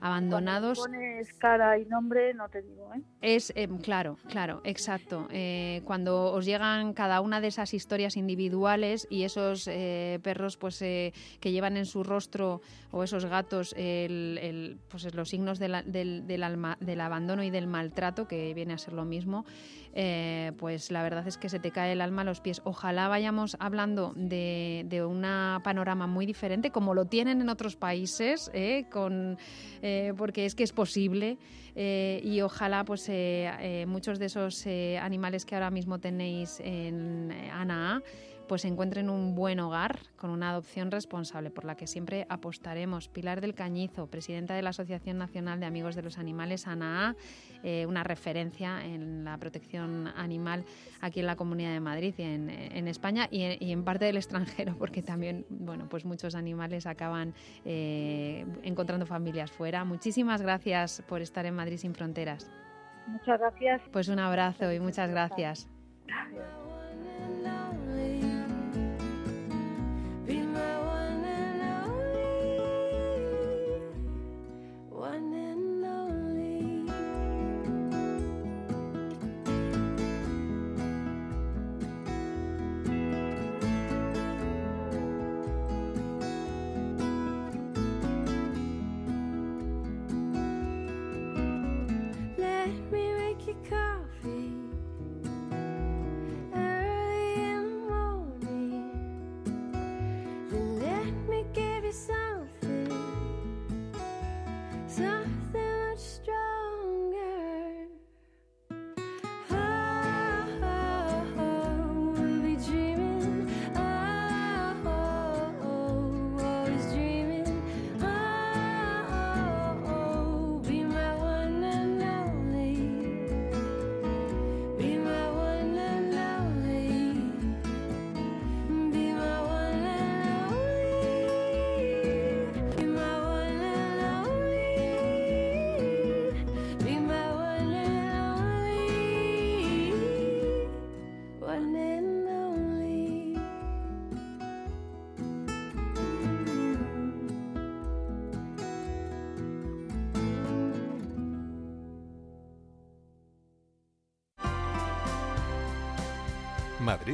abandonados. Cuando pones cara y nombre, no te digo, ¿eh? Es, em, claro, claro, exacto. Eh, cuando os llegan cada una de esas historias individuales y esos eh, perros pues que llevan en su rostro o esos gatos el, pues los signos del, del, alma, del abandono y del maltrato, que viene a ser lo mismo, pues la verdad es que se te cae el alma a los pies. Ojalá vayamos hablando de, de un panorama muy diferente, como lo tienen en otros países, con eh, porque es que es posible eh, y ojalá pues eh, muchos de esos animales que ahora mismo tenéis en ANAA pues encuentren un buen hogar con una adopción responsable por la que siempre apostaremos. Pilar del Cañizo, presidenta de la Asociación Nacional de Amigos de los Animales, ANAA, eh, una referencia en la protección animal aquí en la Comunidad de Madrid y en, España y en, parte del extranjero, porque también bueno, pues muchos animales acaban eh, encontrando familias fuera. Muchísimas gracias por estar en Madrid sin fronteras. Muchas gracias. Pues un abrazo y muchas gracias.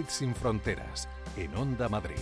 Sin fronteras, en Onda Madrid.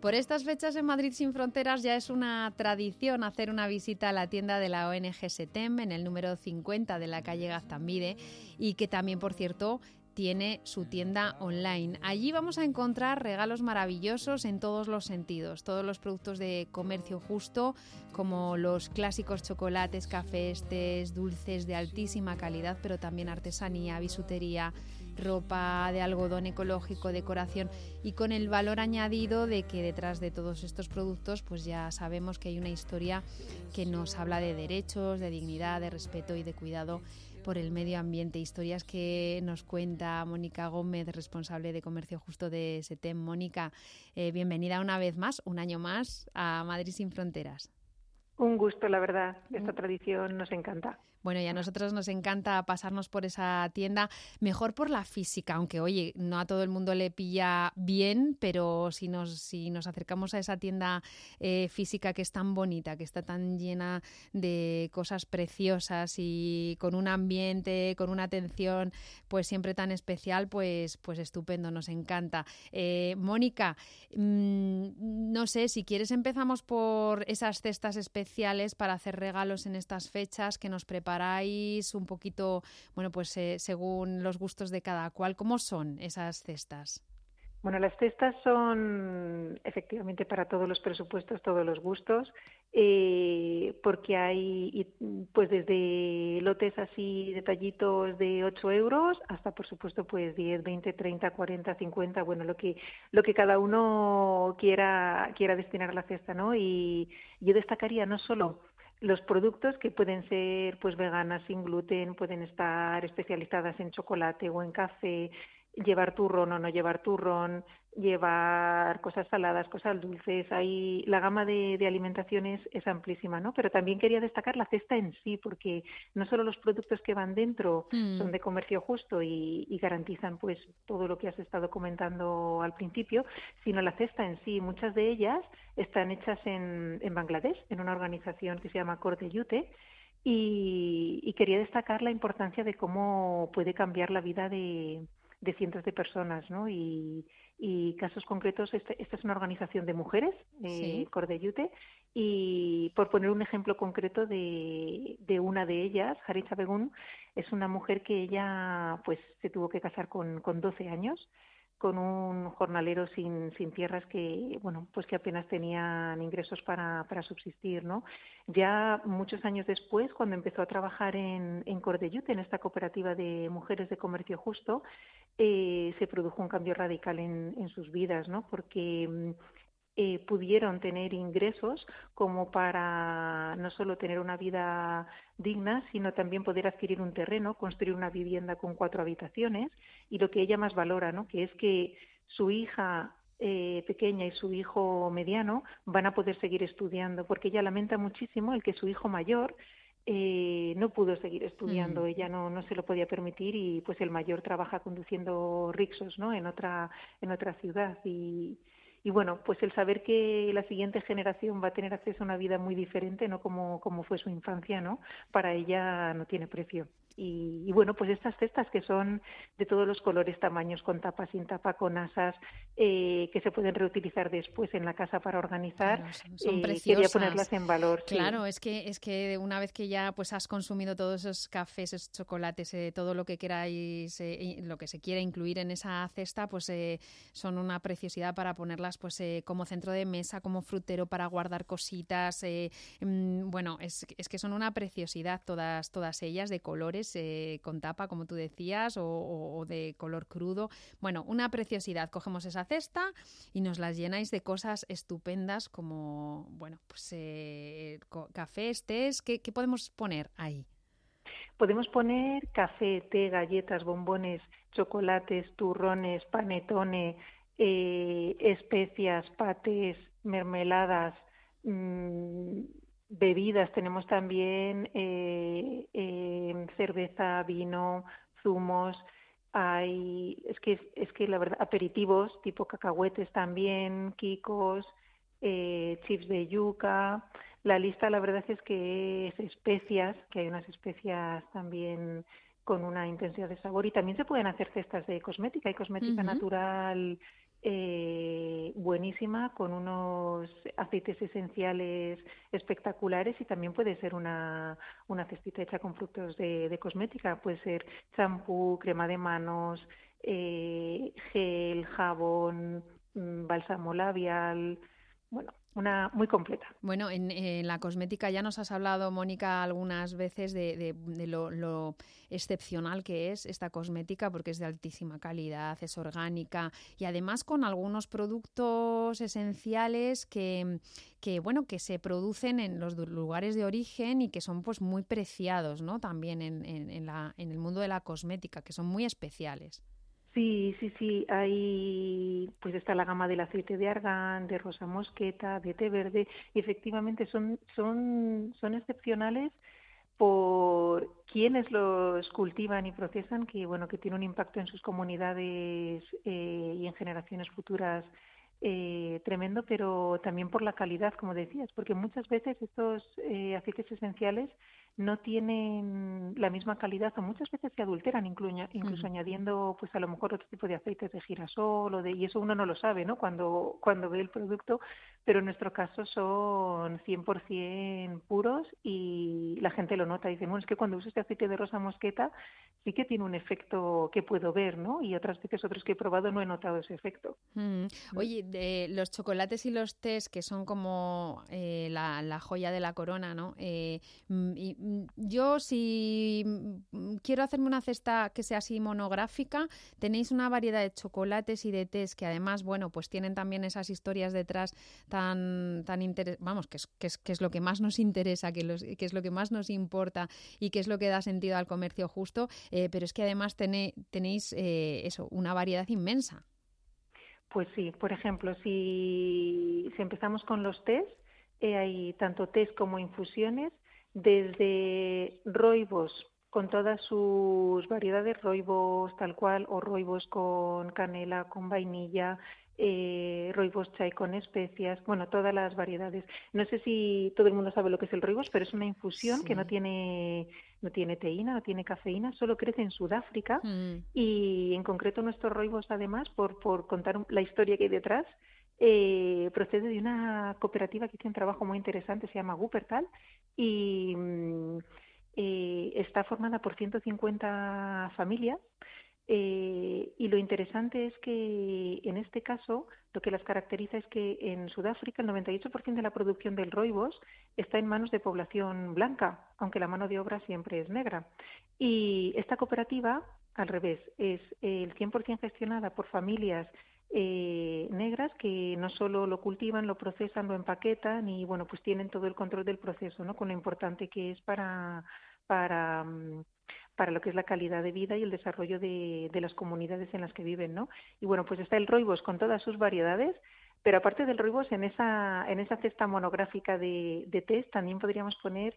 Por estas fechas en Madrid sin Fronteras ya es una tradición hacer una visita a la tienda de la ONG SETEM en el número 50 de la calle Gaztambide y que también, por cierto, tiene su tienda online. Allí vamos a encontrar regalos maravillosos en todos los sentidos, todos los productos de comercio justo, como los clásicos chocolates, cafés, dulces de altísima calidad, pero también artesanía, bisutería, ropa de algodón ecológico, decoración y con el valor añadido de que detrás de todos estos productos pues ya sabemos que hay una historia que nos habla de derechos, de dignidad, de respeto y de cuidado por el medio ambiente. Historias que nos cuenta Mónica Gómez, responsable de Comercio Justo de SETEM. Mónica, eh, bienvenida una vez más, un año más, a Madrid sin Fronteras. Un gusto, la verdad. Esta tradición nos encanta. Bueno, y a nosotros nos encanta pasarnos por esa tienda, mejor por la física, aunque oye, no a todo el mundo le pilla bien, pero si nos, si nos acercamos a esa tienda eh, física que es tan bonita, que está tan llena de cosas preciosas y con un ambiente, con una atención pues siempre tan especial, pues, pues estupendo, nos encanta. Eh, Mónica, mm, no sé, si quieres empezamos por esas cestas especiales para hacer regalos en estas fechas que nos preparan un poquito, bueno, pues eh, según los gustos de cada cual. ¿Cómo son esas cestas? Bueno, las cestas son efectivamente para todos los presupuestos, todos los gustos, eh, porque hay pues desde lotes así detallitos de 8 euros hasta por supuesto pues 10, 20, 30, 40, 50, bueno, lo que lo que cada uno quiera quiera destinar a la cesta, ¿no? Y yo destacaría no solo los productos que pueden ser pues veganas sin gluten, pueden estar especializadas en chocolate o en café, llevar turrón o no llevar turrón, llevar cosas saladas, cosas dulces. Ahí la gama de, alimentaciones es amplísima, ¿no? Pero también quería destacar la cesta en sí, porque no solo los productos que van dentro mm. son de comercio justo y, garantizan pues todo lo que has estado comentando al principio, sino la cesta en sí. Muchas de ellas están hechas en, en Bangladesh, en una organización que se llama Corte Yute, y, y quería destacar la importancia de cómo puede cambiar la vida de, de cientos de personas, ¿no? Y, y casos concretos, este, esta es una organización de mujeres, eh, Cordeyute, y por poner un ejemplo concreto de, de una de ellas, Haritha Begun, es una mujer que ella pues se tuvo que casar con, con 12 años con un jornalero sin, sin tierras que bueno pues que apenas tenían ingresos para, para subsistir no ya muchos años después cuando empezó a trabajar en, en Cordeyute en esta cooperativa de mujeres de comercio justo eh, se produjo un cambio radical en, en sus vidas no porque mm, eh, pudieron tener ingresos como para no solo tener una vida digna, sino también poder adquirir un terreno, construir una vivienda con cuatro habitaciones y lo que ella más valora, ¿no? que es que su hija eh, pequeña y su hijo mediano van a poder seguir estudiando, porque ella lamenta muchísimo el que su hijo mayor eh, no pudo seguir estudiando, mm. ella no, no se lo podía permitir y pues el mayor trabaja conduciendo rixos ¿no? en otra en otra ciudad y, y bueno, pues el saber que la siguiente generación va a tener acceso a una vida muy diferente, no como, como fue su infancia, ¿no? Para ella no tiene precio. Y, bueno, pues estas cestas que son de todos los colores, tamaños, con tapa, sin tapa, con asas, eh, que se pueden reutilizar después en la casa para organizar, son, eh, quería ponerlas en valor. Claro, es que es que una vez que ya pues has consumido todos esos cafés, esos chocolates, eh, todo lo que queráis, lo que se quiera incluir en esa cesta, pues son una preciosidad para ponerlas pues como centro de mesa, como frutero para guardar cositas. Mm, bueno, es, es que son una preciosidad todas todas ellas de colores eh, con tapa, como tú decías, o, de color crudo. Bueno, una preciosidad. Cogemos esa cesta y nos las llenáis de cosas estupendas como, bueno, pues eh, cafés. ¿Qué, podemos poner ahí? Podemos poner café, té, galletas, bombones, chocolates, turrones, panetone, eh, especias, patés, mermeladas, mmm, bebidas tenemos también eh, eh, cerveza, vino, zumos. Hay, es que es que la verdad, aperitivos tipo cacahuetes también, kikos, eh, chips de yuca. La lista, la verdad es que es especias, que hay unas especias también con una intensidad de sabor y también se pueden hacer cestas de cosmética. Hay cosmética natural eh, buenísima con unos aceites esenciales espectaculares y también puede ser una, una cestita hecha con frutos de, cosmética. Puede ser champú, crema de manos, eh, gel, jabón, mm, bálsamo labial, bueno, una muy completa. Bueno, en, la cosmética ya nos has hablado, Mónica, algunas veces de, lo, excepcional que es esta cosmética, porque es de altísima calidad, es orgánica y además con algunos productos esenciales que, que bueno, que se producen en los lugares de origen y que son pues muy preciados, ¿no? También en, en, en el mundo de la cosmética, que son muy especiales. Sí, sí, sí. Hay, pues está la gama del aceite de argán, de rosa mosqueta, de té verde. Y efectivamente son, son, son excepcionales por quienes los cultivan y procesan, que bueno, que tiene un impacto en sus comunidades eh, y en generaciones futuras eh, tremendo, pero también por la calidad, como decías, porque muchas veces estos eh, aceites esenciales no tienen la misma calidad o muchas veces se adulteran incluso, incluso añadiendo pues a lo mejor otro tipo de aceites de girasol o de y eso uno no lo sabe no cuando cuando ve el producto pero en nuestro caso son 100% puros y la gente lo nota dice bueno es que cuando uso este aceite de rosa mosqueta sí que tiene un efecto que puedo ver no y otras veces otros que he probado no he notado ese efecto mm. oye de los chocolates y los tés que son como eh, la, la, joya de la corona no eh, mm, y, Mm, yo si mm, quiero hacerme una cesta que sea así monográfica, tenéis una variedad de chocolates y de tés que además, bueno, pues tienen también esas historias detrás tan, tan vamos, que es, que, es, que es lo que más nos interesa, que, es lo que más nos importa y que es lo que da sentido al comercio justo, eh, pero es que además tenéis eh, eso, una variedad inmensa. Pues sí, por ejemplo, si, si empezamos con los tés, eh, hay tanto tés como infusiones desde roibos con todas sus variedades, roibos tal cual o roibos con canela, con vainilla, eh, roibos chai con especias, bueno, todas las variedades. No sé si todo el mundo sabe lo que es el roibos, pero es una infusión que no tiene no tiene teína, no tiene cafeína, solo crece en Sudáfrica mm. y en concreto nuestros roibos además, por, por contar la historia que hay detrás, eh, procede de una cooperativa que tiene un trabajo muy interesante, se llama Wuppertal, y mm, eh, está formada por 150 familias. Eh, y lo interesante es que en este caso lo que las caracteriza es que en Sudáfrica el 98% de la producción del roibos está en manos de población blanca, aunque la mano de obra siempre es negra. Y esta cooperativa, al revés, es el 100% gestionada por familias eh, negras que no solo lo cultivan, lo procesan, lo empaquetan y bueno, pues tienen todo el control del proceso, ¿no? Con lo importante que es para para mm, para lo que es la calidad de vida y el desarrollo de, de las comunidades en las que viven, ¿no? Y bueno, pues está el roibos con todas sus variedades, pero aparte del roibos, en esa, en esa cesta monográfica de, de test también podríamos poner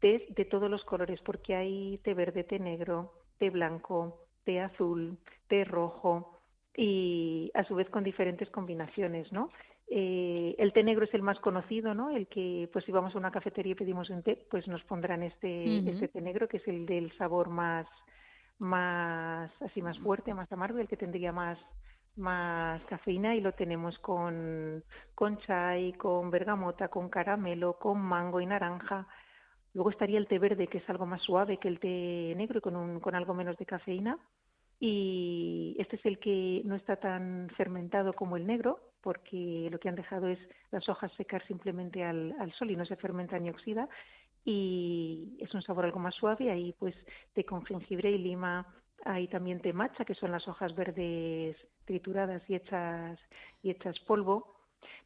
test de todos los colores, porque hay té verde, té negro, té blanco, té azul, té rojo, y a su vez con diferentes combinaciones, ¿no? Eh, el té negro es el más conocido, ¿no? El que, pues si vamos a una cafetería y pedimos un té, pues nos pondrán este, este té negro, que es el del sabor más, más, así más fuerte, más amargo, el que tendría más, más cafeína y lo tenemos con, con chai, con bergamota, con caramelo, con mango y naranja. Luego estaría el té verde, que es algo más suave que el té negro y con, un, con algo menos de cafeína y este es el que no está tan fermentado como el negro porque lo que han dejado es las hojas secar simplemente al, sol y no se fermenta ni oxida y es un sabor algo más suave ahí pues té con jengibre y lima hay también té matcha que son las hojas verdes trituradas y hechas y hechas polvo.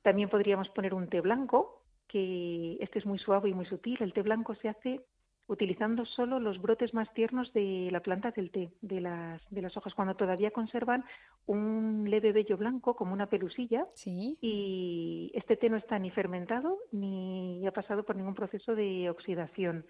También podríamos poner un té blanco que este es muy suave y muy sutil. El té blanco se hace utilizando solo los brotes más tiernos de la planta del té, de las, de las hojas, cuando todavía conservan un leve vello blanco como una pelusilla. Y este té no está ni fermentado ni ha pasado por ningún proceso de oxidación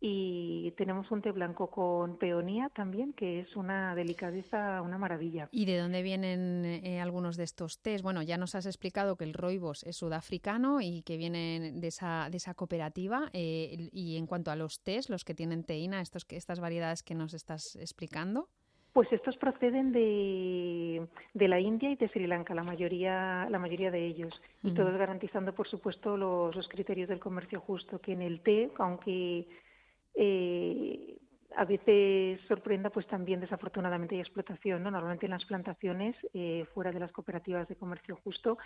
y tenemos un té blanco con peonía también, que es una delicadeza, una maravilla. ¿Y de dónde vienen eh, algunos de estos tés? Bueno, ya nos has explicado que el roibos es sudafricano y que vienen de esa, de esa cooperativa. Eh, y en cuanto a los tés, los que tienen teína, estos, estas variedades que nos estás explicando. Pues estos proceden de, de, la India y de Sri Lanka, la mayoría, la mayoría de ellos. Y todos garantizando, por supuesto, los, los criterios del comercio justo, que en el té, aunque eh, a veces sorprenda, pues también desafortunadamente hay explotación, ¿no? Normalmente en las plantaciones, eh, fuera de las cooperativas de comercio justo,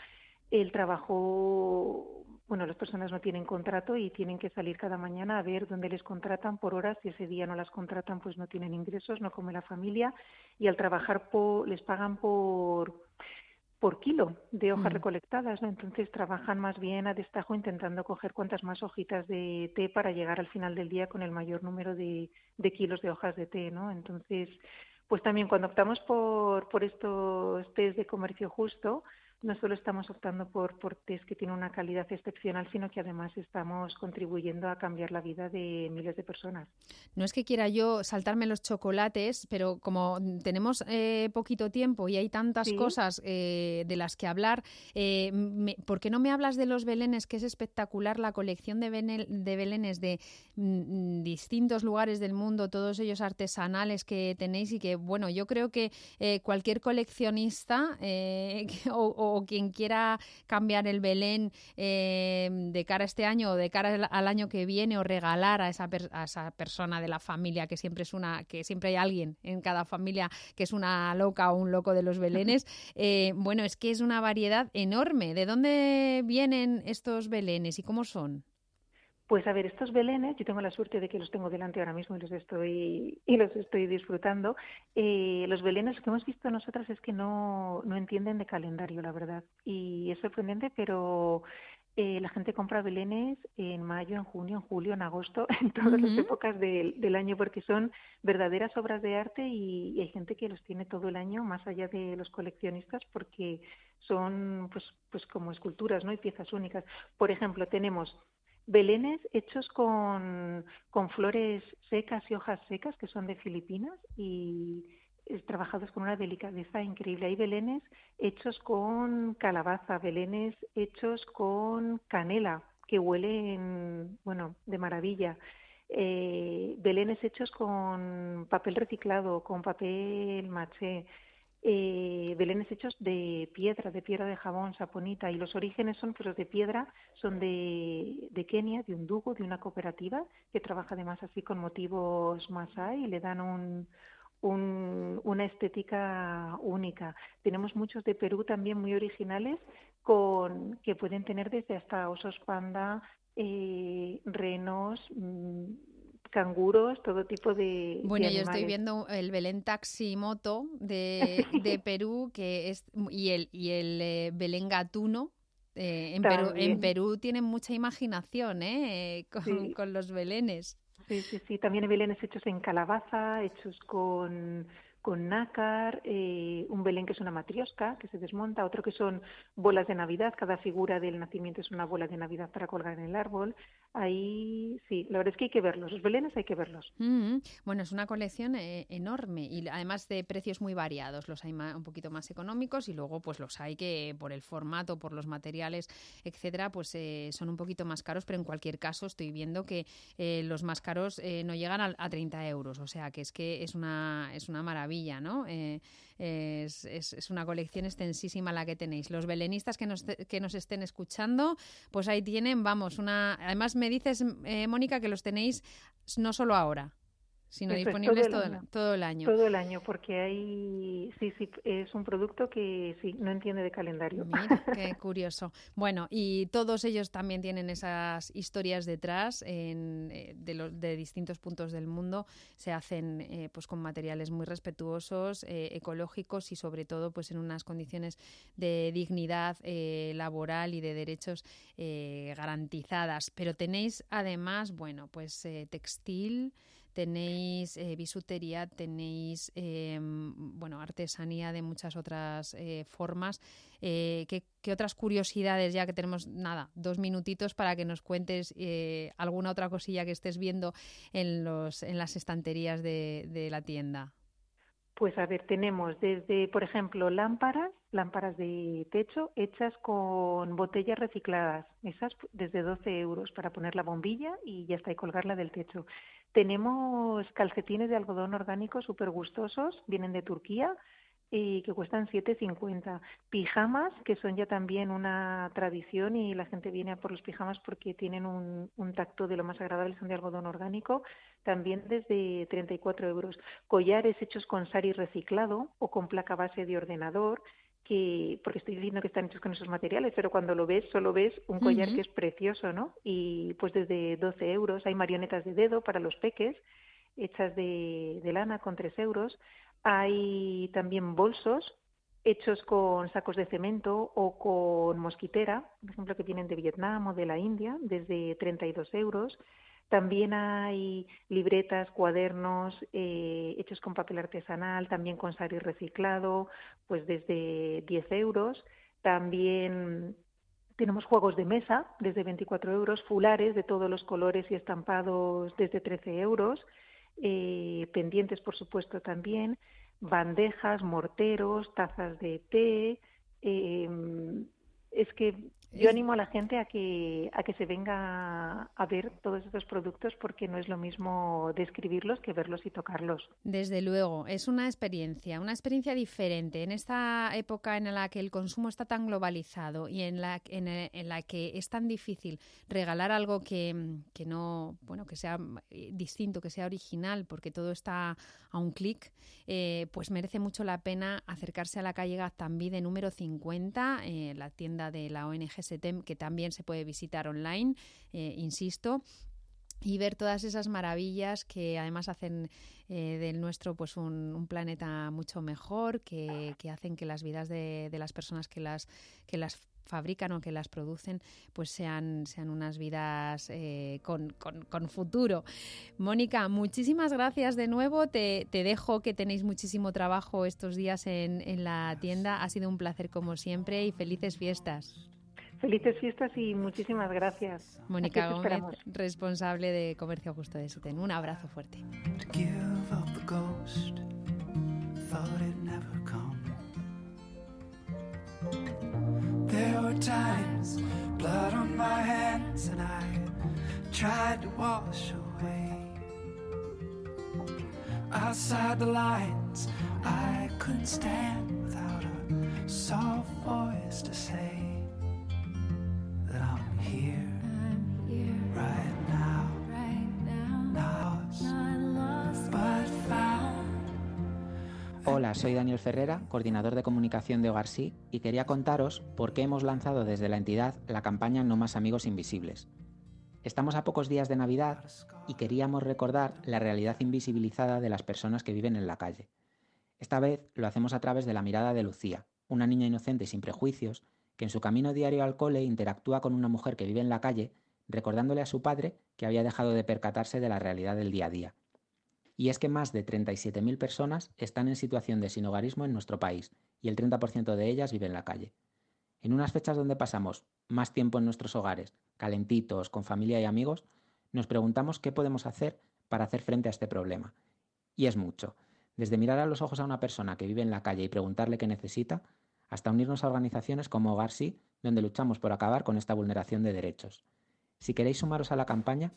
el trabajo, bueno, las personas no tienen contrato y tienen que salir cada mañana a ver dónde les contratan por horas. Si ese día no las contratan, pues no tienen ingresos, no come la familia y al trabajar les pagan por por kilo de hojas recolectadas, ¿no? Entonces trabajan más bien a destajo intentando coger cuantas más hojitas de té para llegar al final del día con el mayor número de, de kilos de hojas de té, ¿no? Entonces, pues también cuando optamos por, por estos tés de comercio justo, no solo estamos optando por, por test que tienen una calidad excepcional, sino que además estamos contribuyendo a cambiar la vida de miles de personas. No es que quiera yo saltarme los chocolates, pero como tenemos eh, poquito tiempo y hay tantas cosas eh, de las que hablar, eh, ¿por qué no me hablas de los belenes, que es espectacular la colección de, de belenes de mm, distintos lugares del mundo, todos ellos artesanales que tenéis y que, bueno, yo creo que cualquier coleccionista o o quien quiera cambiar el Belén eh, de cara a este año o de cara al año que viene o regalar a esa, a esa persona de la familia que siempre es una que siempre hay alguien en cada familia que es una loca o un loco de los belenes eh, bueno es que es una variedad enorme. De dónde vienen estos belenes y cómo son pues a ver, estos belenes, yo tengo la suerte de que los tengo delante ahora mismo y los estoy y los estoy disfrutando. Eh, los belenes lo que hemos visto nosotras es que no, no entienden de calendario, la verdad. Y es sorprendente, pero eh, la gente compra belenes en mayo, en junio, en julio, en agosto, en todas las épocas del, del, año, porque son verdaderas obras de arte y, y, hay gente que los tiene todo el año, más allá de los coleccionistas, porque son pues, pues como esculturas ¿no? y piezas únicas. Por ejemplo, tenemos belenes hechos con, flores secas y hojas secas que son de Filipinas y trabajados con una delicadeza increíble. Hay belenes hechos con calabaza, belenes hechos con canela que huelen, bueno, de maravilla. Eh, belenes hechos con papel reciclado, con papel maché, eh, belenes hechos de piedra, de piedra de jabón, saponita, y los orígenes son, pues de piedra, son de, de Kenia, de un dugo, de una cooperativa que trabaja además así con motivos masai y le dan un, un, una estética única. Tenemos muchos de Perú también muy originales con que pueden tener desde hasta osos panda, eh, renos, mm, canguros, todo tipo de. Bueno, yo estoy viendo el Belén Taximoto de, de Perú, que es y el y el eh, Belén Gatuno. Eh, en, Perú, en Perú tienen mucha imaginación ¿eh? con, con los belenes. Sí, sí, sí. También hay belenes hechos en calabaza, hechos con con nácar, eh, un Belén que es una matriosca que se desmonta, otro que son bolas de Navidad, cada figura del nacimiento es una bola de Navidad para colgar en el árbol. Ahí sí, la verdad es que hay que verlos, los Belenes hay que verlos. Mm, bueno, es una colección eh, enorme y además de precios muy variados, los hay un poquito más económicos y luego pues los hay que por el formato, por los materiales, etcétera, pues eh, son un poquito más caros, pero en cualquier caso estoy viendo que los más caros no llegan a, a 30 euros, o sea que es que es una, es una maravilla ¿no? Eh, es, es, una colección extensísima la que tenéis. Los belenistas que nos, que nos estén escuchando, pues ahí tienen, vamos, una... Además me dices, eh, Mónica, que los tenéis no solo ahora, sino disponibles todo, todo, el, año. Todo el año, porque hay, sí, sí, es un producto que sí, no entiende de calendario. Mira, qué curioso. Bueno, y todos ellos también tienen esas historias detrás en, eh, de, los, de distintos puntos del mundo. Se hacen eh, pues con materiales muy respetuosos, eh, ecológicos y sobre todo pues en unas condiciones de dignidad laboral y de derechos garantizadas. Pero tenéis además, bueno, pues textil, tenéis eh, bisutería, tenéis em, bueno artesanía de muchas otras eh, formas. Eh, ¿qué, otras curiosidades, ya que tenemos nada, dos minutitos para que nos cuentes alguna otra cosilla que estés viendo en, los, en las estanterías de, de la tienda? Pues a ver, tenemos desde, por ejemplo, lámparas, lámparas de techo hechas con botellas recicladas, esas desde 12 euros para poner la bombilla y ya está, y colgarla del techo. Tenemos calcetines de algodón orgánico súper gustosos, vienen de Turquía, y que cuestan 7,50. Pijamas, que son ya también una tradición y la gente viene a por los pijamas porque tienen un, un tacto de lo más agradable, son de algodón orgánico, también desde 34 euros. Collares hechos con sari reciclado o con placa base de ordenador, que, porque estoy diciendo que están hechos con esos materiales, pero cuando lo ves, solo ves un collar que es precioso, ¿no? Y pues desde 12 euros. Hay marionetas de dedo para los peques, hechas de, de lana con 3 euros. Hay también bolsos hechos con sacos de cemento o con mosquitera, por ejemplo, que vienen de Vietnam o de la India, desde 32 euros. También hay libretas, cuadernos eh, hechos con papel artesanal, también con sari reciclado, pues desde 10 euros. También tenemos juegos de mesa desde 24 euros, fulares de todos los colores y estampados desde 13 euros eh, pendientes, por supuesto, también, bandejas, morteros, tazas de té. Eh, es que yo animo a la gente a que, a que se venga a ver todos estos productos porque no es lo mismo describirlos que verlos y tocarlos. Desde luego, es una experiencia, una experiencia diferente. En esta época en la que el consumo está tan globalizado y en la, en, la que es tan difícil regalar algo que, que no, bueno, que sea eh, distinto, que sea original, porque todo está a un clic, eh, pues merece mucho la pena acercarse a la calle Gaztambide número 50, eh, la tienda de la ONG SETEM, que también se puede visitar online, eh, insisto, y ver todas esas maravillas que además hacen del nuestro pues un, planeta mucho mejor, que, hacen que las vidas de, de, las personas que las, que las fabrican o que las producen, pues sean, sean unas vidas eh, con, con, futuro. Mónica, muchísimas gracias de nuevo. Te, te, dejo que tenéis muchísimo trabajo estos días en, en la tienda. Ha sido un placer como siempre y felices fiestas. Felices fiestas y muchísimas gracias. Mónica Gómez, responsable de Comercio Justo de Suten. Un abrazo fuerte. There were times, blood on my hands, and I tried to wash away. Outside the lines, I couldn't stand without a soft voice to say Hola, soy Daniel Ferrera, coordinador de comunicación de Hogar y quería contaros por qué hemos lanzado desde la entidad la campaña No más amigos invisibles. Estamos a pocos días de Navidad y queríamos recordar la realidad invisibilizada de las personas que viven en la calle. Esta vez lo hacemos a través de la mirada de Lucía, una niña inocente y sin prejuicios, que en su camino diario al cole interactúa con una mujer que vive en la calle, recordándole a su padre que había dejado de percatarse de la realidad del día a día y es que más de 37.000 personas están en situación de sinhogarismo en nuestro país y el 30% de ellas vive en la calle. En unas fechas donde pasamos más tiempo en nuestros hogares, calentitos, con familia y amigos, nos preguntamos qué podemos hacer para hacer frente a este problema. Y es mucho, desde mirar a los ojos a una persona que vive en la calle y preguntarle qué necesita, hasta unirnos a organizaciones como Hogar Sí, donde luchamos por acabar con esta vulneración de derechos. Si queréis sumaros a la campaña,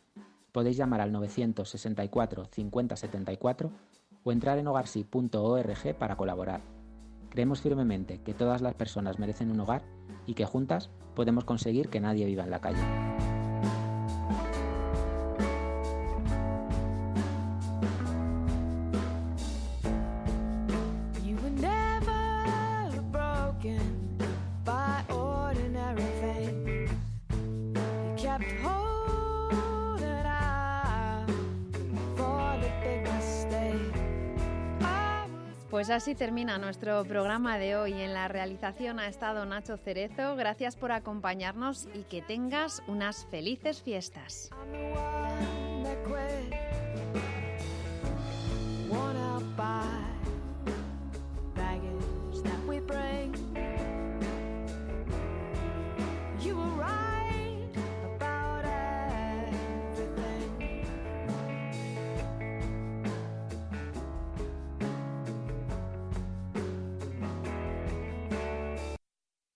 podéis llamar al 964 50 74 o entrar en hogarsi.org para colaborar. Creemos firmemente que todas las personas merecen un hogar y que juntas podemos conseguir que nadie viva en la calle. Así termina nuestro programa de hoy. En la realización ha estado Nacho Cerezo. Gracias por acompañarnos y que tengas unas felices fiestas.